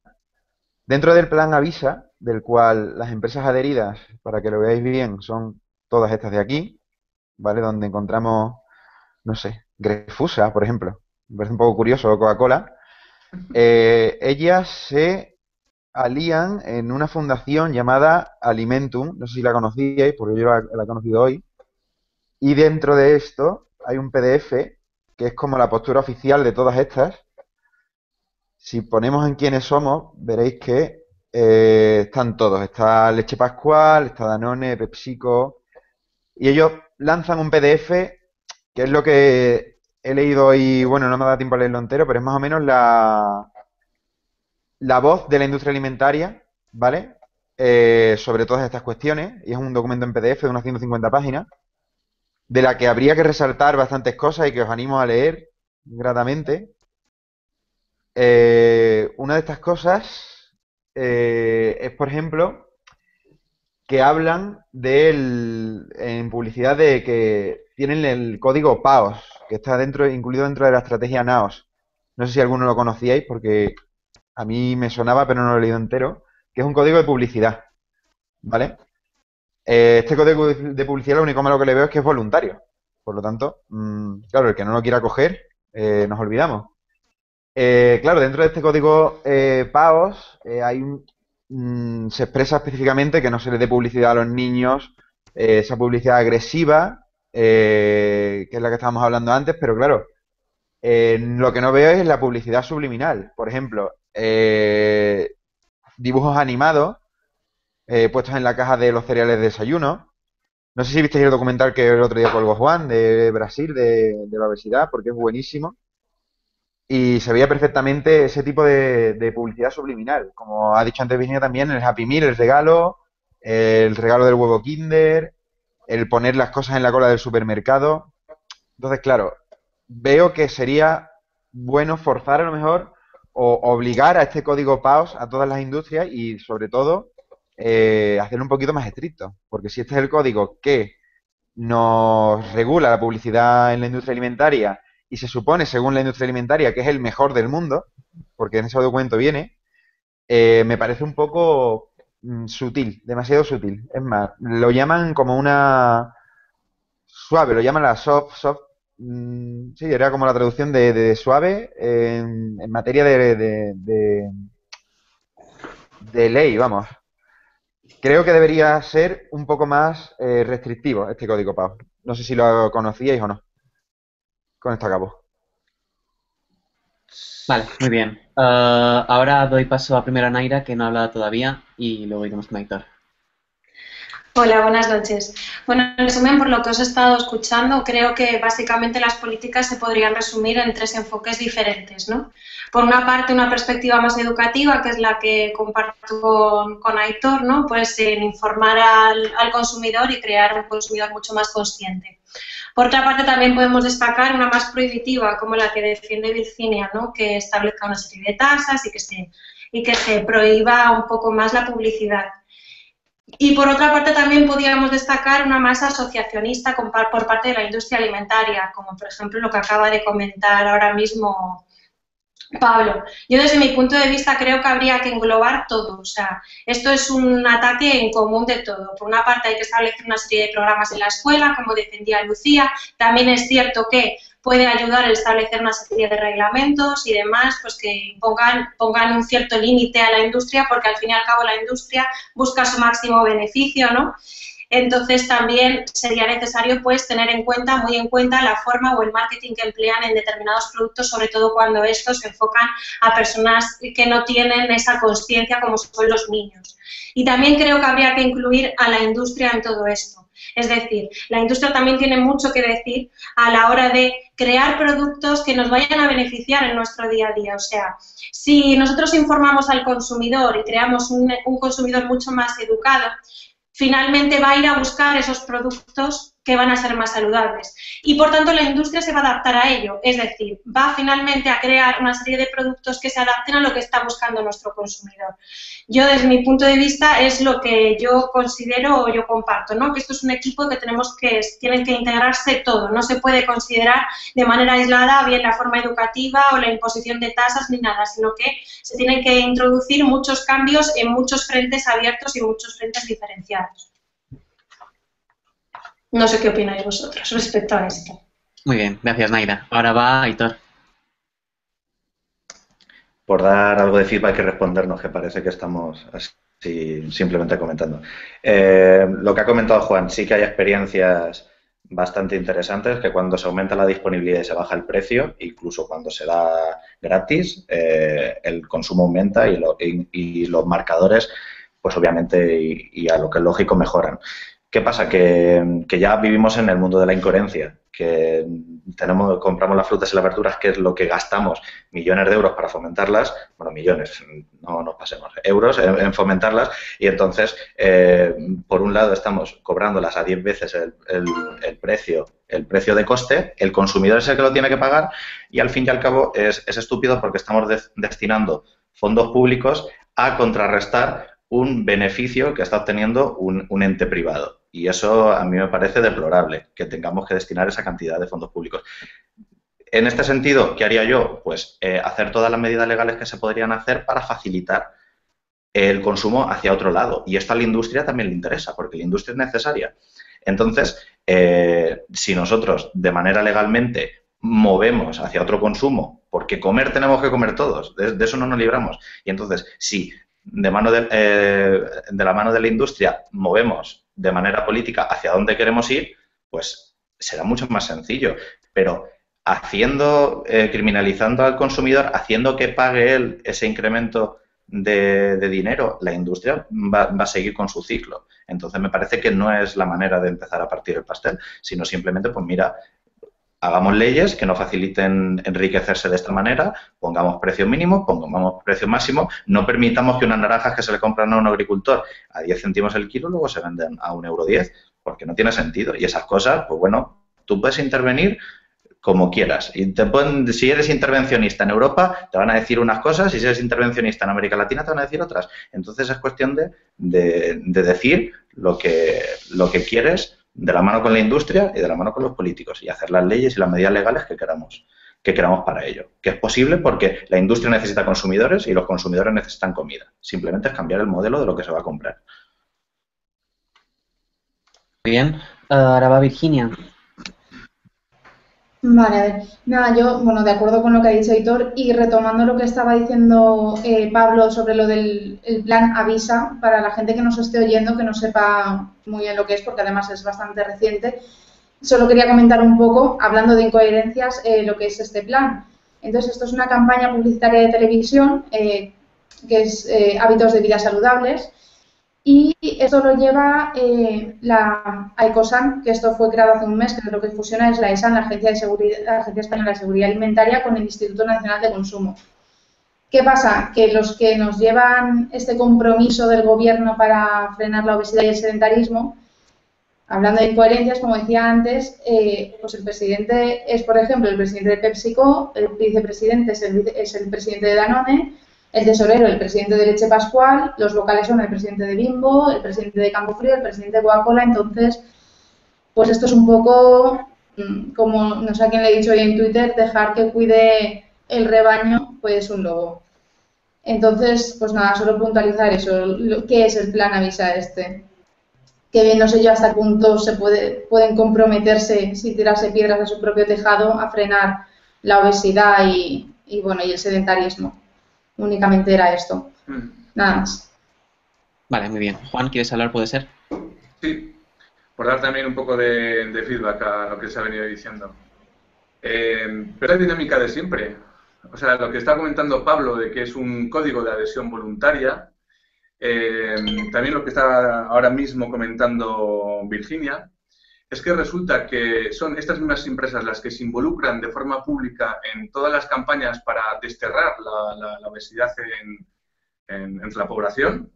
Dentro del plan Avisa, del cual las empresas adheridas, para que lo veáis bien, son todas estas de aquí, ¿vale? Donde encontramos, no sé, Grefusa, por ejemplo. Me parece un poco curioso, Coca-Cola. Eh, ellas se alían en una fundación llamada Alimentum, no sé si la conocíais, porque yo la, he conocido hoy, y dentro de esto hay un PDF que es como la postura oficial de todas estas. Si ponemos en quiénes somos, veréis que eh, están todos. Está Leche Pascual, está Danone, PepsiCo, y ellos lanzan un PDF que es lo que he leído y bueno, no me dado tiempo a leerlo entero, pero es más o menos la, la voz de la industria alimentaria, ¿vale? Eh, sobre todas estas cuestiones, y es un documento en PDF de unas 150 páginas, de la que habría que resaltar bastantes cosas y que os animo a leer gratamente. Eh, una de estas cosas eh, es, por ejemplo, que hablan del, en publicidad de que tienen el código PAOS, que está dentro, incluido dentro de la estrategia NAOS. No sé si alguno lo conocíais porque a mí me sonaba, pero no lo he leído entero, que es un código de publicidad. ¿Vale? Eh, este código de publicidad lo único malo que le veo es que es voluntario. Por lo tanto, mmm, claro, el que no lo quiera coger, eh, nos olvidamos. Eh, claro, dentro de este código eh, PAOS hay un, mmm, se expresa específicamente que no se le dé publicidad a los niños, esa publicidad agresiva, que es la que estábamos hablando antes, pero claro, lo que no veo es la publicidad subliminal. Por ejemplo, dibujos animados eh, puestos en la caja de los cereales de desayuno. No sé si visteis el documental que el otro día colgó Juan de Brasil, de, de la obesidad, porque es buenísimo. Y se veía perfectamente ese tipo de, de, publicidad subliminal. Como ha dicho antes Virginia también, el Happy Meal, el regalo, el regalo del huevo Kinder, el poner las cosas en la cola del supermercado. Entonces, claro, veo que sería bueno forzar a lo mejor o obligar a este código PAOS a todas las industrias y sobre todo eh, hacerlo un poquito más estricto. Porque si este es el código que nos regula la publicidad en la industria alimentaria y se supone, según la industria alimentaria, que es el mejor del mundo, porque en ese documento viene, eh, me parece un poco mm, sutil, demasiado sutil. Es más, lo llaman como una suave, lo llaman la soft, soft, mmm, sí, era como la traducción de, suave en, materia de ley, vamos. Creo que debería ser un poco más eh, restrictivo este código PAO. No sé si lo conocíais o no. Con esto acabo. Vale, muy bien. Uh, ahora doy paso a primero a Naira, que no ha hablado todavía, y luego iremos con Héctor. Hola, buenas noches. Bueno, en resumen, por lo que os he estado escuchando, creo que básicamente las políticas se podrían resumir en tres enfoques diferentes, ¿no? Por una parte, una perspectiva más educativa, que es la que comparto con, con Aitor, ¿no? Pues en informar al, al consumidor y crear un consumidor mucho más consciente. Por otra parte, también podemos destacar una más prohibitiva, como la que defiende Virginia, ¿no? que establezca una serie de tasas y que, se, y que se prohíba un poco más la publicidad. Y por otra parte también podríamos destacar una masa asociacionista por parte de la industria alimentaria, como por ejemplo lo que acaba de comentar ahora mismo Pablo. Yo desde mi punto de vista creo que habría que englobar todo. O sea, esto es un ataque en común de todo. Por una parte hay que establecer una serie de programas en la escuela, como defendía Lucía. También es cierto que puede ayudar a establecer una serie de reglamentos y demás, pues que pongan, pongan un cierto límite a la industria, porque al fin y al cabo la industria busca su máximo beneficio, ¿no? Entonces también sería necesario pues tener en cuenta, muy en cuenta, la forma o el marketing que emplean en determinados productos, sobre todo cuando estos se enfocan a personas que no tienen esa conciencia como son los niños. Y también creo que habría que incluir a la industria en todo esto. Es decir, la industria también tiene mucho que decir a la hora de crear productos que nos vayan a beneficiar en nuestro día a día. O sea, si nosotros informamos al consumidor y creamos un, consumidor mucho más educado, finalmente va a ir a buscar esos productos que van a ser más saludables. Y por tanto la industria se va a adaptar a ello, es decir, va finalmente a crear una serie de productos que se adapten a lo que está buscando nuestro consumidor. Yo desde mi punto de vista es lo que yo considero o yo comparto, ¿no? que esto es un equipo que tenemos que, tienen que integrarse todo, no se puede considerar de manera aislada bien la forma educativa o la imposición de tasas ni nada, sino que se tienen que introducir muchos cambios en muchos frentes abiertos y muchos frentes diferenciados. No sé qué opináis vosotros respecto a esto. Muy bien, gracias Naira. Ahora va Aitor. Por dar algo de feedback y respondernos, que parece que estamos así simplemente comentando. Eh, lo que ha comentado Juan, sí que hay experiencias bastante interesantes que cuando se aumenta la disponibilidad y se baja el precio, incluso cuando se da gratis, eh, el consumo aumenta y, los marcadores, pues obviamente, y, a lo que es lógico, mejoran. ¿Qué pasa? Que, ya vivimos en el mundo de la incoherencia que compramos las frutas y las verduras, que es lo que gastamos millones de euros para fomentarlas, bueno, millones, no nos pasemos, euros en, fomentarlas, y entonces, eh, por un lado, estamos cobrándolas a 10 veces el, precio el precio de coste, el consumidor es el que lo tiene que pagar, y al fin y al cabo es, estúpido porque estamos destinando fondos públicos a contrarrestar un beneficio que está obteniendo un ente privado. Y eso a mí me parece deplorable, que tengamos que destinar esa cantidad de fondos públicos. En este sentido, ¿qué haría yo? Pues eh, hacer todas las medidas legales que se podrían hacer para facilitar el consumo hacia otro lado. Y esto a la industria también le interesa, porque la industria es necesaria. Entonces, eh, si nosotros de manera legalmente movemos hacia otro consumo, porque comer tenemos que comer todos, de, eso no nos libramos. Y entonces, si de, mano de, eh, de la mano de la industria movemos de manera política hacia dónde queremos ir, pues será mucho más sencillo. Pero haciendo, eh, criminalizando al consumidor, haciendo que pague él ese incremento de, dinero, la industria va, a seguir con su ciclo. Entonces me parece que no es la manera de empezar a partir el pastel, sino simplemente, pues mira, hagamos leyes que no faciliten enriquecerse de esta manera, pongamos precios mínimos, pongamos precios máximos, no permitamos que unas naranjas que se le compran a un agricultor a 10 céntimos el kilo luego se venden a un euro 10, porque no tiene sentido. Y esas cosas, pues bueno, tú puedes intervenir como quieras. Y te pueden, si eres intervencionista en Europa, te van a decir unas cosas, y si eres intervencionista en América Latina, te van a decir otras. Entonces es cuestión de, de, de decir lo que, lo que quieres de la mano con la industria y de la mano con los políticos y hacer las leyes y las medidas legales que queramos, que queramos para ello. Que es posible porque la industria necesita consumidores y los consumidores necesitan comida. Simplemente es cambiar el modelo de lo que se va a comprar. Muy bien. Ahora va Virginia. Vale, a ver. Nada, yo, bueno, de acuerdo con lo que ha dicho Hitor y retomando lo que estaba diciendo eh, Pablo sobre lo del plan Avisa, para la gente que nos esté oyendo, que no sepa muy bien lo que es, porque además es bastante reciente, solo quería comentar un poco, hablando de incoherencias, eh, lo que es este plan. Entonces, esto es una campaña publicitaria de televisión eh, que es Hábitos de Vida Saludables y esto lo lleva eh, la AECOSAN, que esto fue creado hace un mes, que lo que fusiona es la ESAN, la Agencia, de Seguridad, la Agencia Española de Seguridad Alimentaria, con el Instituto Nacional de Consumo. ¿Qué pasa? Que los que nos llevan este compromiso del gobierno para frenar la obesidad y el sedentarismo, hablando de incoherencias, como decía antes, eh, pues el presidente es, por ejemplo, el presidente de PepsiCo, el vicepresidente es el, es el presidente de Danone, el tesorero, el presidente de Leche Pascual, los locales son el presidente de Bimbo, el presidente de Campo Frío, el presidente de Coca-Cola, entonces, pues esto es un poco, mm, como no sé a quién le he dicho hoy en Twitter, dejar que cuide el rebaño, pues un lobo. Entonces, pues nada, solo puntualizar eso, ¿qué es el plan Avisa este? Que bien no sé yo hasta qué punto se puede, pueden comprometerse, si tirarse piedras a su propio tejado, a frenar la obesidad y, y bueno, y el sedentarismo únicamente era esto. Mm. Nada más. Vale, muy bien. Juan, ¿quieres hablar? ¿Puede ser? Sí, por dar también un poco de, feedback a lo que se ha venido diciendo. Eh, pero es la dinámica de siempre. O sea, lo que está comentando Pablo de que es un código de adhesión voluntaria, eh, también lo que está ahora mismo comentando Virginia, es que resulta que son estas mismas empresas las que se involucran de forma pública en todas las campañas para desterrar la, obesidad en, entre la población,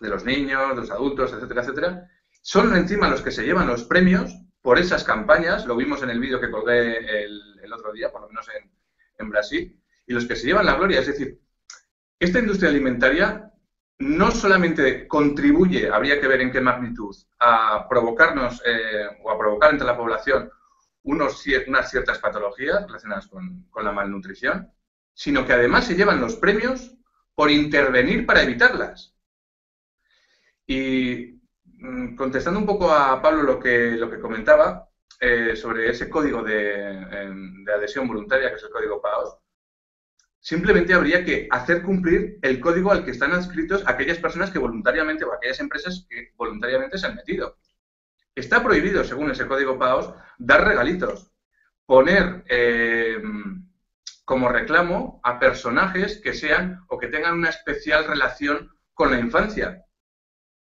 de los niños, de los adultos, etcétera, etcétera. Son encima los que se llevan los premios por esas campañas, lo vimos en el vídeo que colgué el, otro día, por lo menos en, en Brasil, y los que se llevan la gloria. Es decir, esta industria alimentaria no solamente contribuye, habría que ver en qué magnitud, a provocarnos eh, o a provocar entre la población unos, unas ciertas patologías relacionadas con, la malnutrición, sino que además se llevan los premios por intervenir para evitarlas. Y mm, contestando un poco a Pablo lo que, lo que comentaba eh, sobre ese código de, de, adhesión voluntaria, que es el código PAOS, simplemente habría que hacer cumplir el código al que están adscritos aquellas personas que voluntariamente o aquellas empresas que voluntariamente se han metido. Está prohibido, según ese código PAOS, dar regalitos, poner eh, como reclamo a personajes que sean o que tengan una especial relación con la infancia.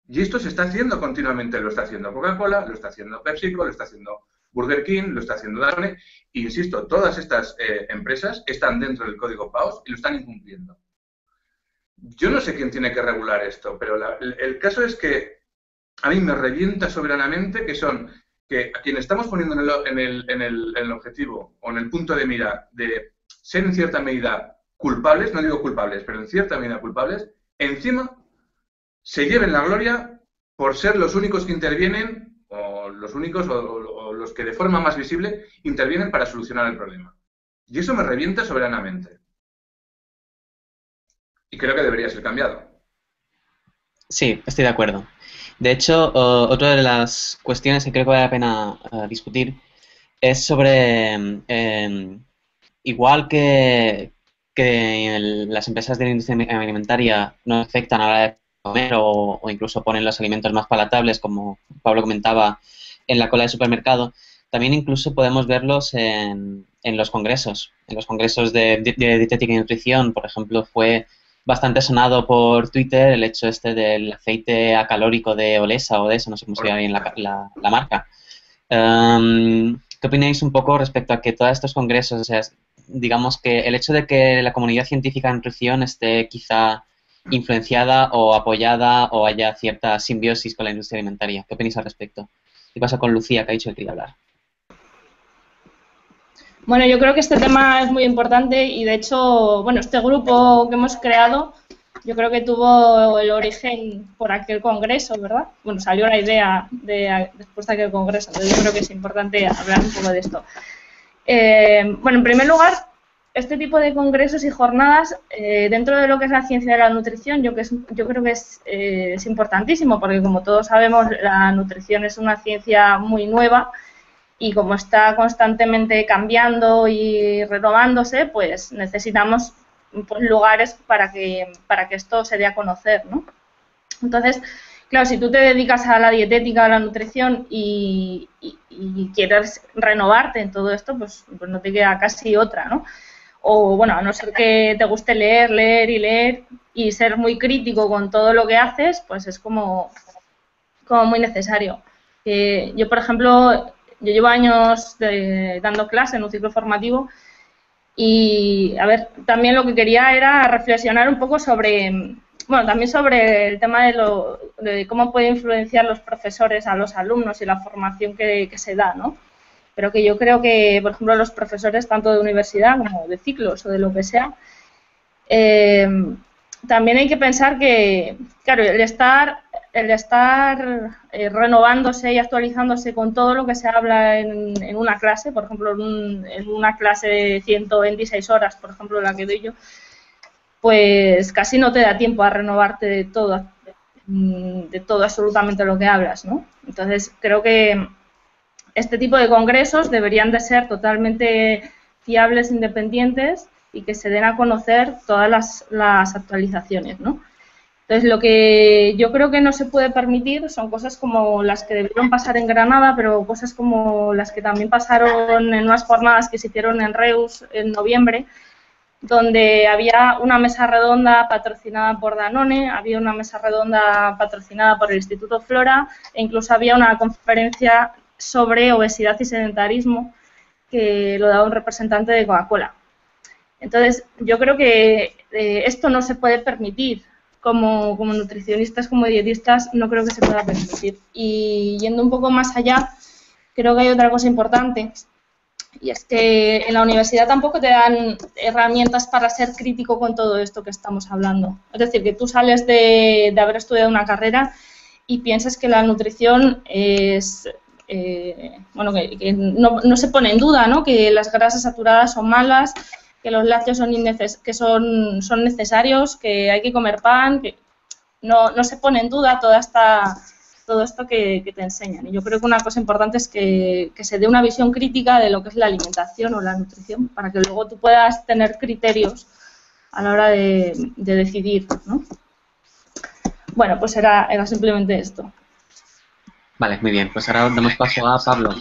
Y esto se está haciendo continuamente, lo está haciendo Coca-Cola, lo está haciendo PepsiCo, lo está haciendo Burger King, lo está haciendo Danone, e insisto, todas estas eh, empresas están dentro del código PAOS y lo están incumpliendo. Yo no sé quién tiene que regular esto, pero el, caso es que a mí me revienta soberanamente que son que a quien estamos poniendo en el, en el objetivo o en el punto de mira de ser en cierta medida culpables, no digo culpables, pero en cierta medida culpables, encima se lleven la gloria por ser los únicos que intervienen, o los únicos, o, los que de forma más visible intervienen para solucionar el problema. Y eso me revienta soberanamente. Y creo que debería ser cambiado. Sí, estoy de acuerdo. De hecho, otra de las cuestiones que creo que vale la pena eh, discutir es sobre, em, igual que, que las empresas de la industria alimentaria no afectan a la de comer o, incluso ponen los alimentos más palatables, como Pablo comentaba, en la cola de supermercado, también incluso podemos verlos en, en los congresos. En los congresos de, dietética y nutrición, por ejemplo, fue bastante sonado por Twitter el hecho este del aceite acalórico de Olesa o de eso, no sé cómo se llama bien la, la, marca. Em, ¿Qué opináis un poco respecto a que todos estos congresos, o sea, digamos que el hecho de que la comunidad científica de nutrición esté quizá influenciada o apoyada o haya cierta simbiosis con la industria alimentaria. ¿Qué opináis al respecto? ¿Qué pasa con Lucía, que ha dicho que quería hablar? Bueno, yo creo que este tema es muy importante y de hecho, bueno, este grupo que hemos creado, yo creo que tuvo el origen por aquel congreso, ¿verdad? Bueno, salió la idea de, después de aquel congreso, entonces yo creo que es importante hablar un poco de esto. Eh, bueno, en primer lugar, este tipo de congresos y jornadas, eh, dentro de lo que es la ciencia de la nutrición, yo, que yo creo que eh, es, importantísimo, porque como todos sabemos, la nutrición es una ciencia muy nueva y como está constantemente cambiando y renovándose, pues necesitamos pues, lugares para que, para que esto se dé a conocer, ¿no? Entonces, claro, si tú te dedicas a la dietética, a la nutrición y, quieres renovarte en todo esto, pues, pues no te queda casi otra, ¿no? O bueno, a no ser que te guste leer, leer y leer y ser muy crítico con todo lo que haces, pues es como, como muy necesario. yo, por ejemplo, yo llevo años dando clase en un ciclo formativo y, a ver, también lo que quería era reflexionar un poco sobre, bueno, también sobre el tema de, lo, de cómo puede influenciar los profesores a los alumnos y la formación que, que se da, ¿no? Pero que yo creo que, por ejemplo, los profesores, tanto de universidad como de ciclos o de lo que sea, eh, también hay que pensar que, claro, el estar, el estar eh, renovándose y actualizándose con todo lo que se habla en, una clase, por ejemplo, en, una clase de 126 horas, por ejemplo, la que doy yo, pues casi no te da tiempo a renovarte de todo, de todo absolutamente lo que hablas, ¿no? Entonces, creo que este tipo de congresos deberían de ser totalmente fiables, independientes y que se den a conocer todas las, actualizaciones, ¿no? Entonces, lo que yo creo que no se puede permitir son cosas como las que debieron pasar en Granada, pero cosas como las que también pasaron en unas jornadas que se hicieron en Reus en noviembre, donde había una mesa redonda patrocinada por Danone, había una mesa redonda patrocinada por el Instituto Flora e incluso había una conferencia sobre obesidad y sedentarismo que lo da un representante de Coca-Cola. Entonces, yo creo que eh, esto no se puede permitir. Como, como, nutricionistas, como dietistas, no creo que se pueda permitir. Y yendo un poco más allá, creo que hay otra cosa importante, y es que en la universidad tampoco te dan herramientas para ser crítico con todo esto que estamos hablando. Es decir, que tú sales de haber estudiado una carrera y piensas que la nutrición es eh, bueno, que, no, se pone en duda, ¿no? Que las grasas saturadas son malas, que los lácteos son, que son, son necesarios, que hay que comer pan, que no, no se pone en duda toda esta, todo esto que, te enseñan. Y yo creo que una cosa importante es que, se dé una visión crítica de lo que es la alimentación o la nutrición, para que luego tú puedas tener criterios a la hora de, decidir, ¿no? Bueno, pues era, era simplemente esto. Vale, muy bien. Pues ahora damos paso a Pablo.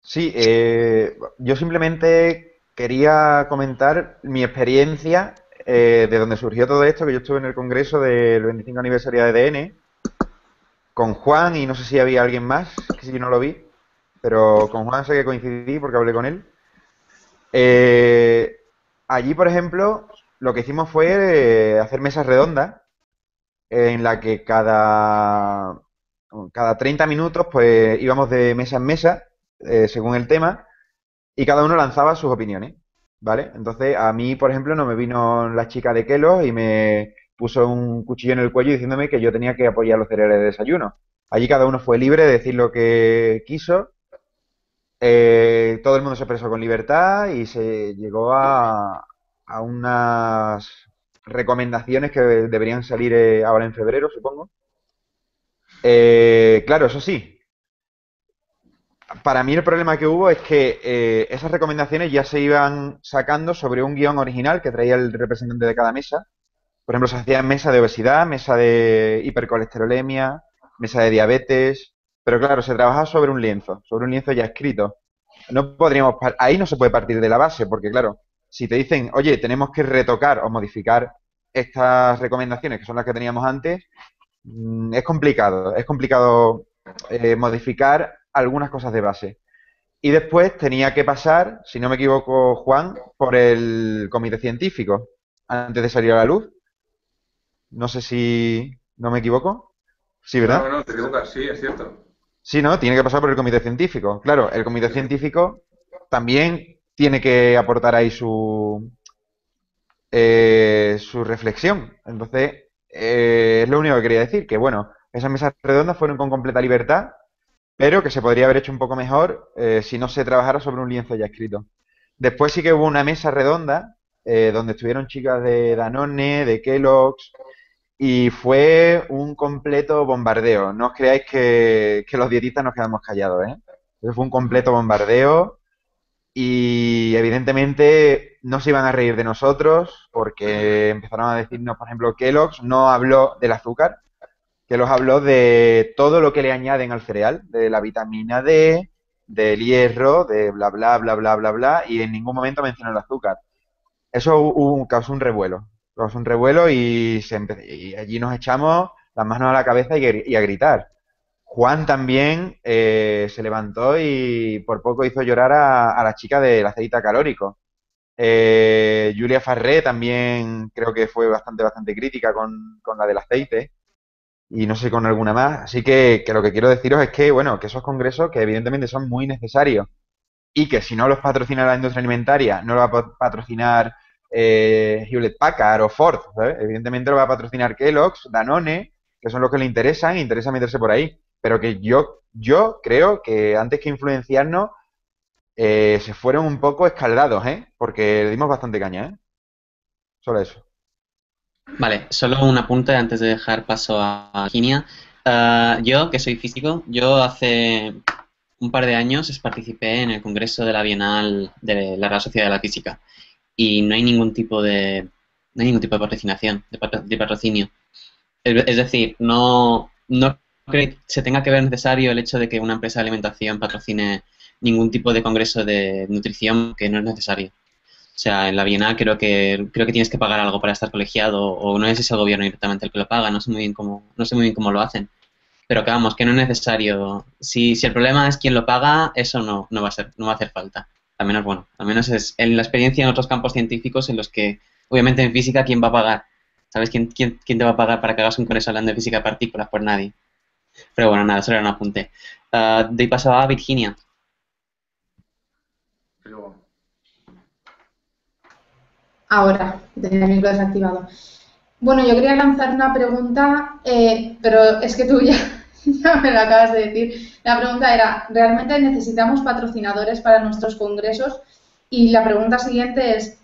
Sí, eh, yo simplemente quería comentar mi experiencia eh, de donde surgió todo esto, que yo estuve en el congreso del 25 aniversario de ADN con Juan y no sé si había alguien más, que si no lo vi, pero con Juan sé que coincidí porque hablé con él. Eh, allí, por ejemplo, lo que hicimos fue hacer mesas redondas en la que cada, cada 30 minutos pues íbamos de mesa en mesa eh, según el tema, y cada uno lanzaba sus opiniones, ¿vale? Entonces, a mí, por ejemplo, no me vino la chica de Kelo y me puso un cuchillo en el cuello diciéndome que yo tenía que apoyar los cereales de desayuno. Allí cada uno fue libre de decir lo que quiso, eh, todo el mundo se expresó con libertad y se llegó a, a unas recomendaciones que deberían salir eh, ahora en febrero, supongo. claro, eso sí, para mí el problema que hubo es que eh, esas recomendaciones ya se iban sacando sobre un guion original que traía el representante de cada mesa. Por ejemplo, se hacía mesa de obesidad, mesa de hipercolesterolemia, mesa de diabetes, pero claro, se trabajaba sobre un lienzo, sobre un lienzo ya escrito. No podríamos, ahí no se puede partir de la base, porque claro, si te dicen, oye, tenemos que retocar o modificar estas recomendaciones que son las que teníamos antes, mm, es complicado, es complicado eh, modificar algunas cosas de base. Y después tenía que pasar, si no me equivoco, Juan, por el comité científico, antes de salir a la luz. No sé si no me equivoco. Sí, ¿verdad? No, no, te equivocas, sí, es cierto. Sí, no, tiene que pasar por el comité científico. Claro, el comité científico también tiene que aportar ahí su, eh, su reflexión. Entonces, eh, es lo único que quería decir, que bueno, esas mesas redondas fueron con completa libertad pero que se podría haber hecho un poco mejor eh, si no se trabajara sobre un lienzo ya escrito. Después sí que hubo una mesa redonda eh, donde estuvieron chicas de Danone, de Kellogg's, y fue un completo bombardeo. No os creáis que, los dietistas nos quedamos callados, ¿eh? fue un completo bombardeo y evidentemente no se iban a reír de nosotros porque empezaron a decirnos, por ejemplo, Kellogg's no habló del azúcar, los habló de todo lo que le añaden al cereal, de la vitamina D, del hierro, de bla, bla, bla, bla, bla, bla, y en ningún momento mencionó el azúcar. Eso causó un revuelo, causó un revuelo y, se y allí nos echamos las manos a la cabeza y, a gritar. Juan también eh, se levantó y por poco hizo llorar a, la chica del aceite calórico. Eh, Julia Farré también creo que fue bastante, bastante crítica con, con la del aceite y no sé con alguna más. Así que, lo que quiero deciros es que, bueno, que esos congresos que evidentemente son muy necesarios y que si no los patrocina la industria alimentaria, no lo va a patrocinar eh, Hewlett Packard o Ford, Evidentemente lo va a patrocinar Kellogg's, Danone, que son los que le interesan e interesa meterse por ahí. Pero que yo, yo creo que antes que influenciarnos, eh, se fueron un poco escaldados, ¿eh? Porque le dimos bastante caña, ¿eh? Solo eso. Vale, solo un apunte antes de dejar paso a Virginia. Ah, yo, que soy físico, yo hace un par de años participé en el Congreso de la Bienal de la Real Sociedad de la Física y no hay ningún tipo de no hay ningún tipo de patrocinación, de, patrocinio. Es decir, no, no que se tenga que ver necesario el hecho de que una empresa de alimentación patrocine ningún tipo de congreso de nutrición que no es necesario. O sea, en la Bienal creo que creo que tienes que pagar algo para estar colegiado o no es ese el gobierno directamente el que lo paga, no sé muy bien cómo, no sé muy bien cómo lo hacen. Pero que vamos, que no es necesario. Si, si el problema es quién lo paga, eso no, no va a ser, no va a hacer falta. Al menos bueno, al menos es en la experiencia en otros campos científicos en los que, obviamente en física, ¿quién va a pagar? ¿Sabes quién, quién, quién te va a pagar para que hagas un congreso hablando de física de partículas? Pues nadie. Pero bueno, nada, eso era un apunte. Uh, de ahí pasaba a Virginia. Ahora, tenía el micro desactivado. Bueno, yo quería lanzar una pregunta, eh, pero es que tú ya, ya me lo acabas de decir. La pregunta era, ¿realmente necesitamos patrocinadores para nuestros congresos? Y la pregunta siguiente es,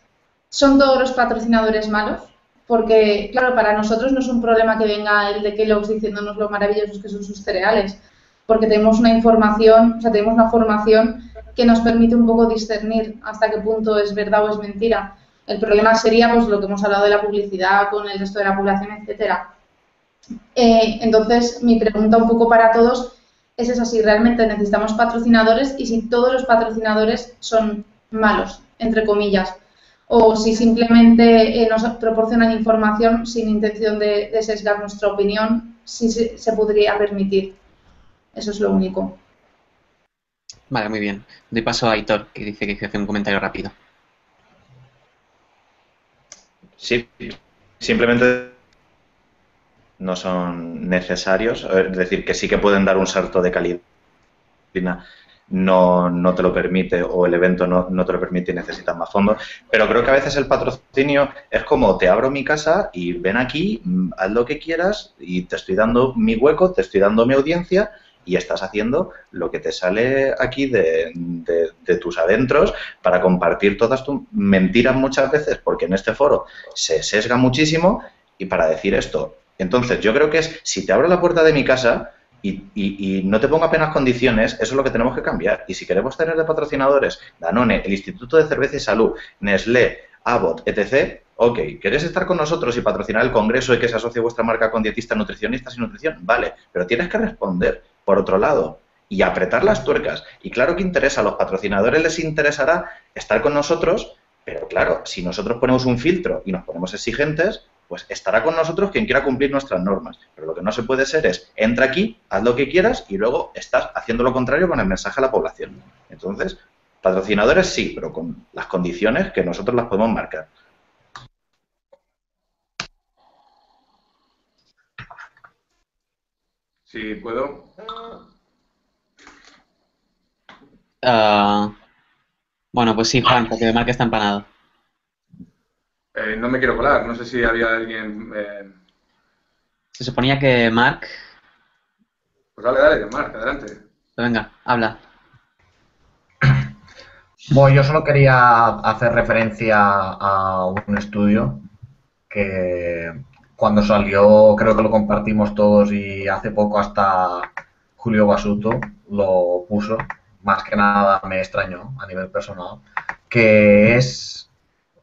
¿son todos los patrocinadores malos? Porque, claro, para nosotros no es un problema que venga el de Kellogg's diciéndonos lo maravillosos que son sus cereales, porque tenemos una información, o sea, tenemos una formación que nos permite un poco discernir hasta qué punto es verdad o es mentira. El problema sería pues lo que hemos hablado de la publicidad con el resto de la población, etcétera. Eh, entonces, mi pregunta un poco para todos es esa, si realmente necesitamos patrocinadores y si todos los patrocinadores son malos, entre comillas, o si simplemente eh, nos proporcionan información sin intención de, sesgar nuestra opinión, si se, podría permitir. Eso es lo único. Vale, muy bien. Doy paso a Aitor, que dice que quiere hacer un comentario rápido. Sí, simplemente no son necesarios, es decir, que sí que pueden dar un salto de calidad no, no te lo permite o el evento no, no, te lo permite y necesitas más fondos. Pero creo que a veces el patrocinio es como te abro mi casa y ven aquí, mm, haz lo que quieras y te estoy dando mi hueco, te estoy dando mi audiencia y estás haciendo lo que te sale aquí de, de, tus adentros para compartir todas tus mentiras muchas veces, porque en este foro se sesga muchísimo y para decir esto. Entonces, yo creo que es, si te abro la puerta de mi casa, y, no te pongo apenas condiciones, eso es lo que tenemos que cambiar. Y si queremos tener de patrocinadores Danone, el Instituto de Cerveza y Salud, Nestlé, Abbott, etc., ok, ¿querés estar con nosotros y patrocinar el congreso y que se asocie vuestra marca con dietistas, nutricionistas y nutrición? Vale, pero tienes que responder, por otro lado, y apretar las tuercas. Y claro que interesa, a los patrocinadores les interesará estar con nosotros, pero claro, si nosotros ponemos un filtro y nos ponemos exigentes, pues estará con nosotros quien quiera cumplir nuestras normas. Pero lo que no se puede ser es, entra aquí, haz lo que quieras y luego estás haciendo lo contrario con el mensaje a la población. Entonces, patrocinadores sí, pero con las condiciones que nosotros las podemos marcar. Sí, puedo. Ah, bueno, pues sí, Juan, porque que está empanado. Eh, no me quiero colar, no sé si había alguien... Eh, Se suponía que Mark... Pues dale, dale, Mark, adelante. Venga, habla. Bueno, yo solo quería hacer referencia a un estudio que cuando salió creo que lo compartimos todos y hace poco hasta Julio Basuto lo puso, más que nada me extrañó a nivel personal, que es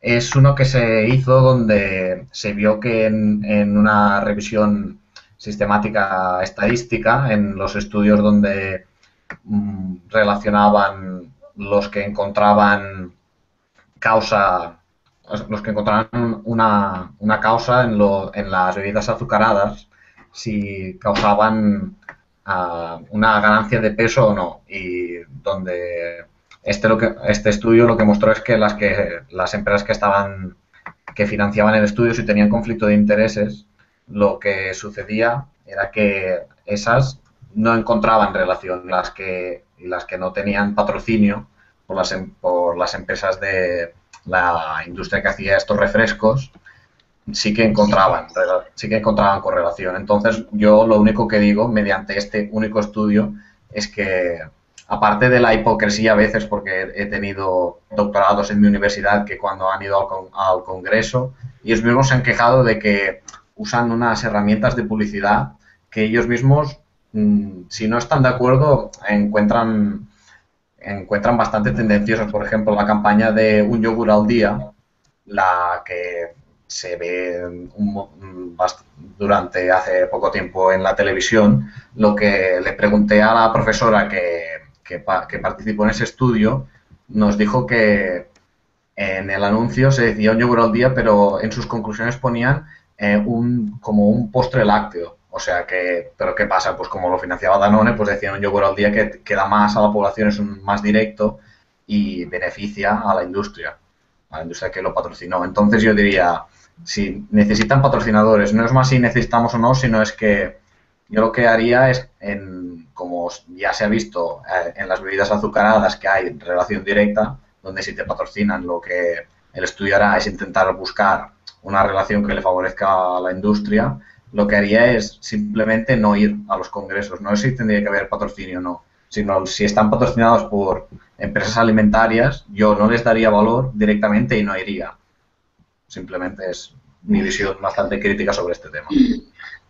es uno que se hizo donde se vio que en, una revisión sistemática estadística, en los estudios donde mm, relacionaban los que encontraban causa, los que encontraban una, una causa en, lo, en, las bebidas azucaradas, si causaban ah, una ganancia de peso o no, y donde este, lo que, este estudio lo que mostró es que las, que las empresas que estaban que financiaban el estudio, si tenían conflicto de intereses, lo que sucedía era que esas no encontraban relación las que las que no tenían patrocinio por las, em, por las empresas de la industria que hacía estos refrescos sí que encontraban sí que encontraban correlación. Entonces yo lo único que digo mediante este único estudio es que aparte de la hipocresía a veces, porque he tenido doctorados en mi universidad que cuando han ido al, Congreso, ellos mismos se han quejado de que usan unas herramientas de publicidad que ellos mismos, mm, si no están de acuerdo, encuentran, encuentran bastante tendenciosas. Por ejemplo, la campaña de un yogur al día, la que se ve durante hace poco tiempo en la televisión, lo que le pregunté a la profesora que que, participó en ese estudio, nos dijo que en el anuncio se decía un yogur al día, pero en sus conclusiones ponían eh, un, como un postre lácteo. O sea que, pero ¿qué pasa? Pues como lo financiaba Danone, pues decían un yogur al día que, que da más a la población, es un, más directo y beneficia a la industria, a la industria que lo patrocinó. Entonces yo diría, si necesitan patrocinadores, no es más si necesitamos o no, sino es que yo lo que haría es en como ya se ha visto eh, en las bebidas azucaradas que hay relación directa, donde si te patrocinan lo que el estudio hará es intentar buscar una relación que le favorezca a la industria, lo que haría es simplemente no ir a los congresos. No es si tendría que haber patrocinio o no, sino si están patrocinados por empresas alimentarias, yo no les daría valor directamente y no iría. Simplemente es mi visión bastante crítica sobre este tema.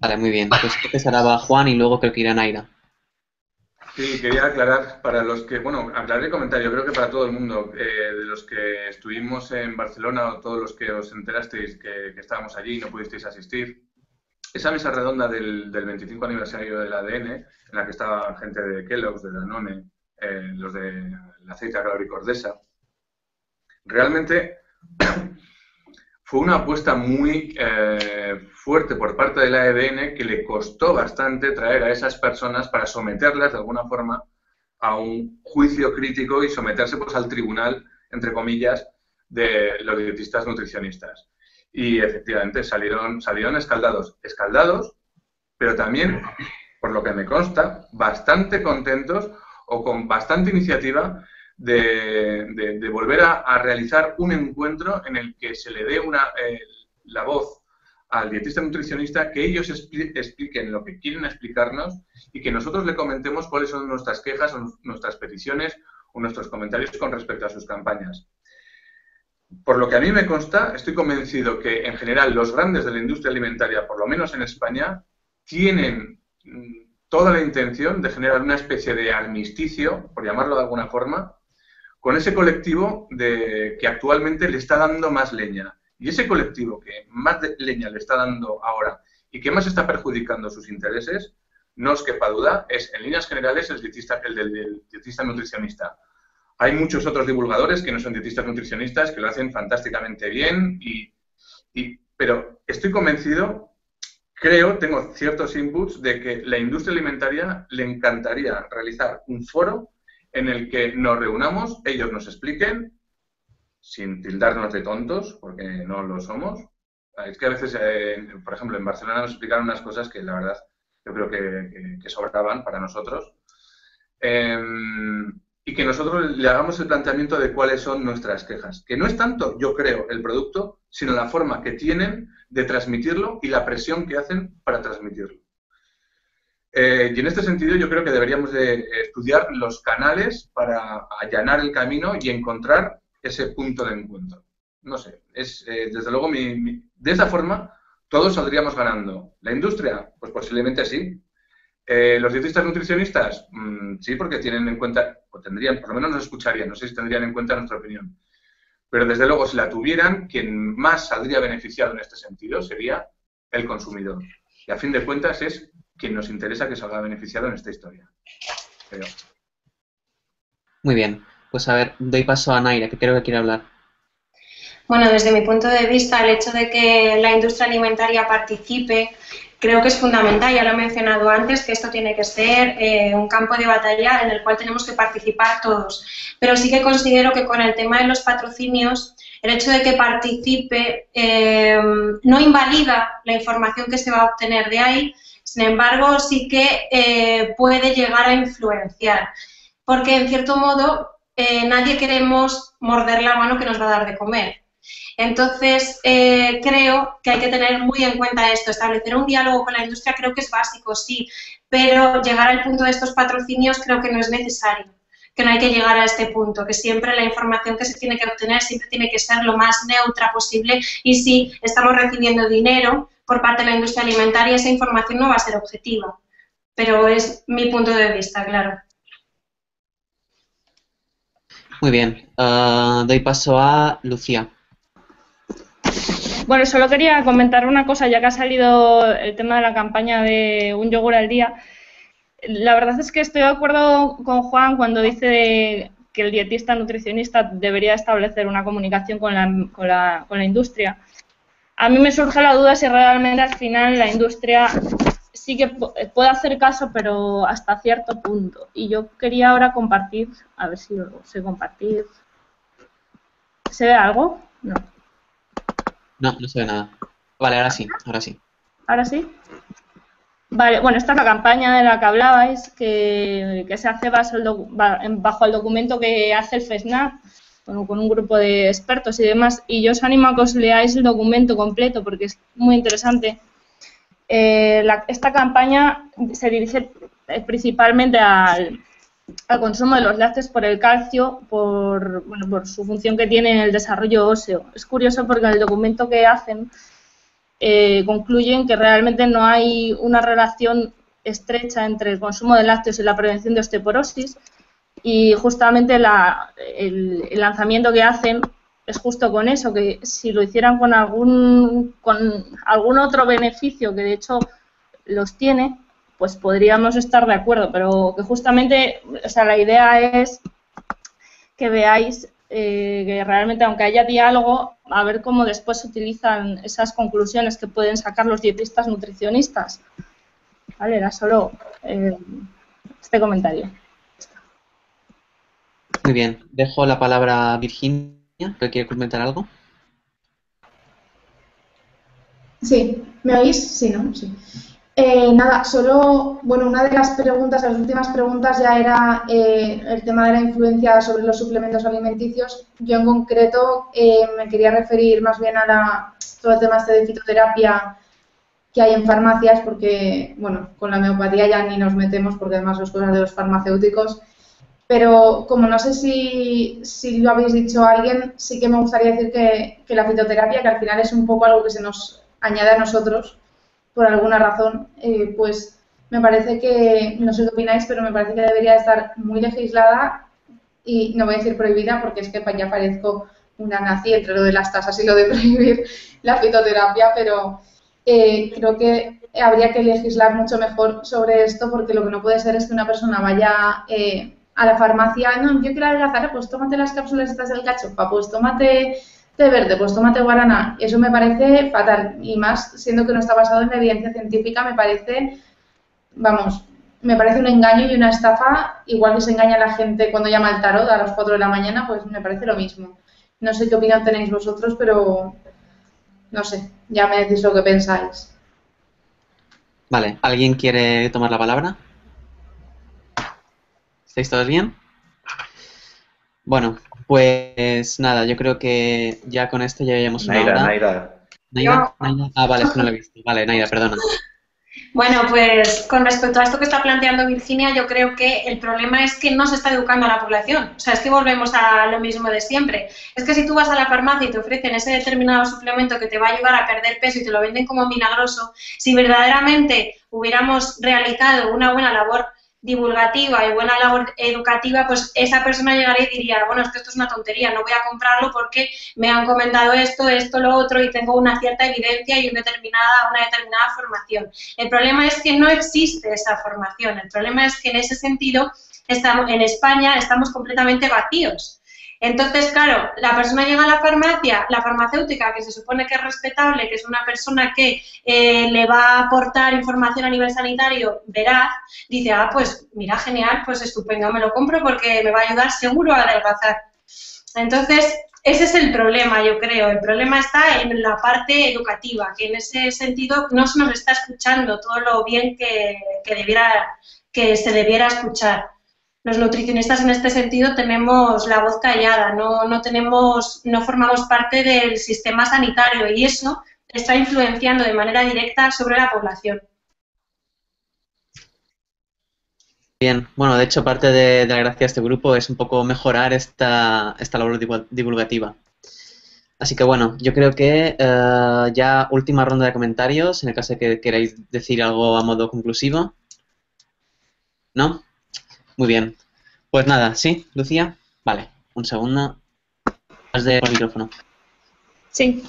Vale, muy bien. Pues antes ahora va Juan y luego creo que irá Naira. Sí, quería aclarar para los que, bueno, aclarar el comentario, creo que para todo el mundo, eh, de los que estuvimos en Barcelona o todos los que os enterasteis que, estábamos allí y no pudisteis asistir, esa mesa redonda del, del 25 aniversario del ADN, en la que estaba gente de Kellogg's, de Danone, eh, los de la aceite Cordesa, realmente fue una apuesta muy eh, fuerte por parte de la ADN que le costó bastante traer a esas personas para someterlas de alguna forma a un juicio crítico y someterse pues al tribunal, entre comillas, de los dietistas nutricionistas y efectivamente salieron, salieron escaldados. Escaldados, pero también, por lo que me consta, bastante contentos o con bastante iniciativa de, volver a, realizar un encuentro en el que se le dé una, la voz al dietista nutricionista, que ellos expliquen lo que quieren explicarnos y que nosotros le comentemos cuáles son nuestras quejas o nuestras peticiones o nuestros comentarios con respecto a sus campañas. Por lo que a mí me consta, estoy convencido que en general los grandes de la industria alimentaria, por lo menos en España, tienen mm, toda la intención de generar una especie de armisticio, por llamarlo de alguna forma, con ese colectivo de, que actualmente le está dando más leña. Y ese colectivo que más leña le está dando ahora y que más está perjudicando sus intereses, no os quepa duda, es en líneas generales el, dietista, el del dietista nutricionista. Hay muchos otros divulgadores que no son dietistas nutricionistas que lo hacen fantásticamente bien, y, pero estoy convencido, creo, tengo ciertos inputs de que la industria alimentaria le encantaría realizar un foro en el que nos reunamos, ellos nos expliquen, sin tildarnos de tontos, porque no lo somos. Es que a veces, eh, por ejemplo, en Barcelona nos explicaron unas cosas que la verdad yo creo que, sobraban para nosotros. Em, y que nosotros le hagamos el planteamiento de cuáles son nuestras quejas. Que no es tanto, yo creo, el producto, sino la forma que tienen de transmitirlo y la presión que hacen para transmitirlo. Eh, y en este sentido yo creo que deberíamos de estudiar los canales para allanar el camino y encontrar ese punto de encuentro. No sé, es eh, desde luego mi, de esa forma todos saldríamos ganando. ¿La industria? Pues posiblemente sí, eh, ¿Los dietistas nutricionistas? Mm, sí, porque tienen en cuenta, o tendrían, por lo menos nos escucharían, no sé si tendrían en cuenta nuestra opinión. Pero desde luego, si la tuvieran, quien más saldría beneficiado en este sentido sería el consumidor. Y a fin de cuentas es quien nos interesa que salga beneficiado en esta historia. Muy bien. Pues a ver, doy paso a Naira, que creo que quiere hablar. Bueno, desde mi punto de vista, el hecho de que la industria alimentaria participe creo que es fundamental, ya lo he mencionado antes, que esto tiene que ser eh, un campo de batalla en el cual tenemos que participar todos. Pero sí que considero que con el tema de los patrocinios, el hecho de que participe eh, no invalida la información que se va a obtener de ahí, sin embargo, sí que eh, puede llegar a influenciar. Porque, en cierto modo, nadie queremos morder la mano que nos va a dar de comer. Entonces, eh, creo que hay que tener muy en cuenta esto. Establecer un diálogo con la industria creo que es básico, sí, pero llegar al punto de estos patrocinios creo que no es necesario, que no hay que llegar a este punto, que siempre la información que se tiene que obtener siempre tiene que ser lo más neutra posible y si estamos recibiendo dinero por parte de la industria alimentaria, esa información no va a ser objetiva. Pero es mi punto de vista, claro. Muy bien. Uh, doy paso a Lucía. Bueno, solo quería comentar una cosa, ya que ha salido el tema de la campaña de un yogur al día. La verdad es que estoy de acuerdo con Juan cuando dice que el dietista nutricionista debería establecer una comunicación con la, con, la, con la industria. A mí me surge la duda si realmente al final la industria sí que puede hacer caso, pero hasta cierto punto. Y yo quería ahora compartir, a ver si lo sé compartir. ¿Se ve algo? No. No, no se ve nada. Vale, ahora sí, ahora sí. ¿Ahora sí? Vale, bueno, esta es la campaña de la que hablabais, que, se hace bajo el, documento que hace el FESNAP, con un grupo de expertos y demás, y yo os animo a que os leáis el documento completo porque es muy interesante. Eh, esta campaña se dirige eh, principalmente al, consumo de los lácteos por el calcio, por, bueno, por su función que tiene en el desarrollo óseo. Es curioso porque en el documento que hacen eh, concluyen que realmente no hay una relación estrecha entre el consumo de lácteos y la prevención de osteoporosis y justamente el, lanzamiento que hacen es justo con eso, que si lo hicieran con algún, con algún otro beneficio que de hecho los tiene, pues podríamos estar de acuerdo, pero que justamente, o sea, la idea es que veáis eh, que realmente aunque haya diálogo, a ver cómo después se utilizan esas conclusiones que pueden sacar los dietistas nutricionistas. Vale, era solo eh, este comentario. Muy bien, dejo la palabra a Virginia, que quiere comentar algo. Sí, ¿me oís? Sí, ¿no? Sí. Eh, nada, solo, bueno, una de las preguntas, las últimas preguntas ya era eh, el tema de la influencia sobre los suplementos alimenticios. Yo en concreto eh, me quería referir más bien a la, todo el tema este de fitoterapia que hay en farmacias, porque, bueno, con la homeopatía ya ni nos metemos porque además son cosas de los farmacéuticos. Pero como no sé si, si lo habéis dicho a alguien, sí que me gustaría decir que, que la fitoterapia, que al final es un poco algo que se nos añade a nosotros, por alguna razón, eh, pues me parece que, no sé qué opináis, pero me parece que debería estar muy legislada y no voy a decir prohibida porque es que ya parezco una nazi entre lo de las tasas y lo de prohibir la fitoterapia, pero eh, creo que habría que legislar mucho mejor sobre esto porque lo que no puede ser es que una persona vaya eh, a la farmacia, no, yo quiero adelgazar, pues tómate las cápsulas estas del cachopa, pues tómate verde, pues tómate guaraná. Eso me parece fatal. Y más siendo que no está basado en evidencia científica, me parece, vamos, me parece un engaño y una estafa. Igual que se engaña a la gente cuando llama al tarot a las 4 de la mañana, pues me parece lo mismo. No sé qué opinión tenéis vosotros, pero no sé, ya me decís lo que pensáis. Vale, ¿alguien quiere tomar la palabra? ¿Estáis todos bien? Bueno, pues nada, yo creo que ya con esto ya llevamos una Naira, hora. Naira. Naira, Naira. Ah, vale, es que no lo he visto. Vale, Naira, perdona. Bueno, pues con respecto a esto que está planteando Virginia, yo creo que el problema es que no se está educando a la población. O sea, es que volvemos a lo mismo de siempre. Es que si tú vas a la farmacia y te ofrecen ese determinado suplemento que te va a ayudar a perder peso y te lo venden como milagroso, si verdaderamente hubiéramos realizado una buena labor divulgativa y buena labor educativa, pues esa persona llegaría y diría, bueno, es que esto es una tontería, no voy a comprarlo porque me han comentado esto, esto, lo otro y tengo una cierta evidencia y una determinada, una determinada formación. El problema es que no existe esa formación, el problema es que en ese sentido estamos, en España estamos completamente vacíos. Entonces, claro, la persona llega a la farmacia, la farmacéutica, que se supone que es respetable, que es una persona que eh, le va a aportar información a nivel sanitario veraz, dice, ah, pues mira, genial, pues estupendo, me lo compro porque me va a ayudar seguro a adelgazar. Entonces, ese es el problema, yo creo. El problema está en la parte educativa, que en ese sentido no se nos está escuchando todo lo bien que, que, debiera, que se debiera escuchar los nutricionistas en este sentido tenemos la voz callada, no, no, tenemos, no formamos parte del sistema sanitario y eso está influenciando de manera directa sobre la población. Bien, bueno, de hecho parte de, la gracia de este grupo es un poco mejorar esta, esta labor divulgativa. Así que bueno, yo creo que uh, ya última ronda de comentarios, en el caso de que queráis decir algo a modo conclusivo. ¿No? Muy bien. Pues nada, ¿sí, Lucía? Vale, un segundo. Has de micrófono. Sí.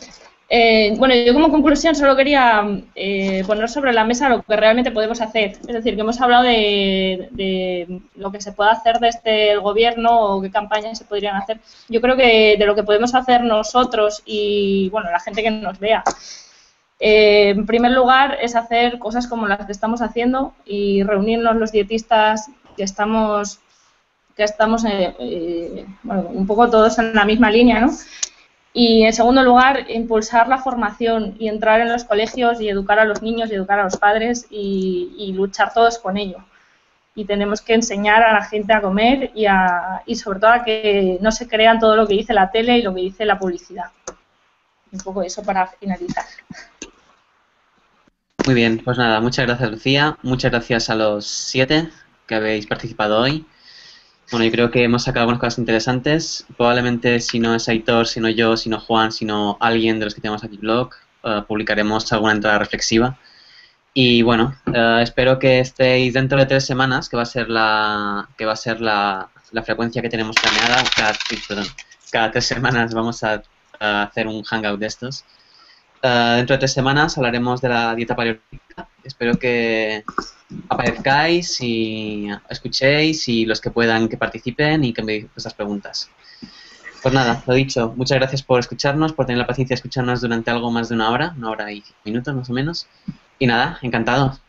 Eh, bueno, yo como conclusión solo quería eh, poner sobre la mesa lo que realmente podemos hacer. Es decir, que hemos hablado de, lo que se puede hacer desde el gobierno o qué campañas se podrían hacer. Yo creo que de lo que podemos hacer nosotros y, bueno, la gente que nos vea. Eh, en primer lugar, es hacer cosas como las que estamos haciendo y reunirnos los dietistas que estamos, que estamos eh, eh, bueno, un poco todos en la misma línea, ¿no? Y en segundo lugar, impulsar la formación y entrar en los colegios y educar a los niños y educar a los padres y, luchar todos con ello. Y tenemos que enseñar a la gente a comer y, a, y sobre todo a que no se crean todo lo que dice la tele y lo que dice la publicidad. Un poco eso para finalizar. Muy bien, pues nada, muchas gracias Lucía, muchas gracias a los siete que habéis participado hoy. Bueno, yo creo que hemos sacado algunas cosas interesantes. Probablemente si no es Aitor, si no yo, si no Juan, si no alguien de los que tenemos aquí blog, eh, publicaremos alguna entrada reflexiva. Y bueno, eh, espero que estéis dentro de tres semanas, que va a ser la, que va a ser la, la frecuencia que tenemos planeada. Cada, perdón, cada tres semanas vamos a, a hacer un hangout de estos. Uh, dentro de tres semanas hablaremos de la dieta paleolítica. Espero que aparezcáis y escuchéis y los que puedan que participen y que me vuestras preguntas. Pues nada, lo dicho, muchas gracias por escucharnos, por tener la paciencia de escucharnos durante algo más de una hora, una hora y cinco minutos más o menos. Y nada, encantado.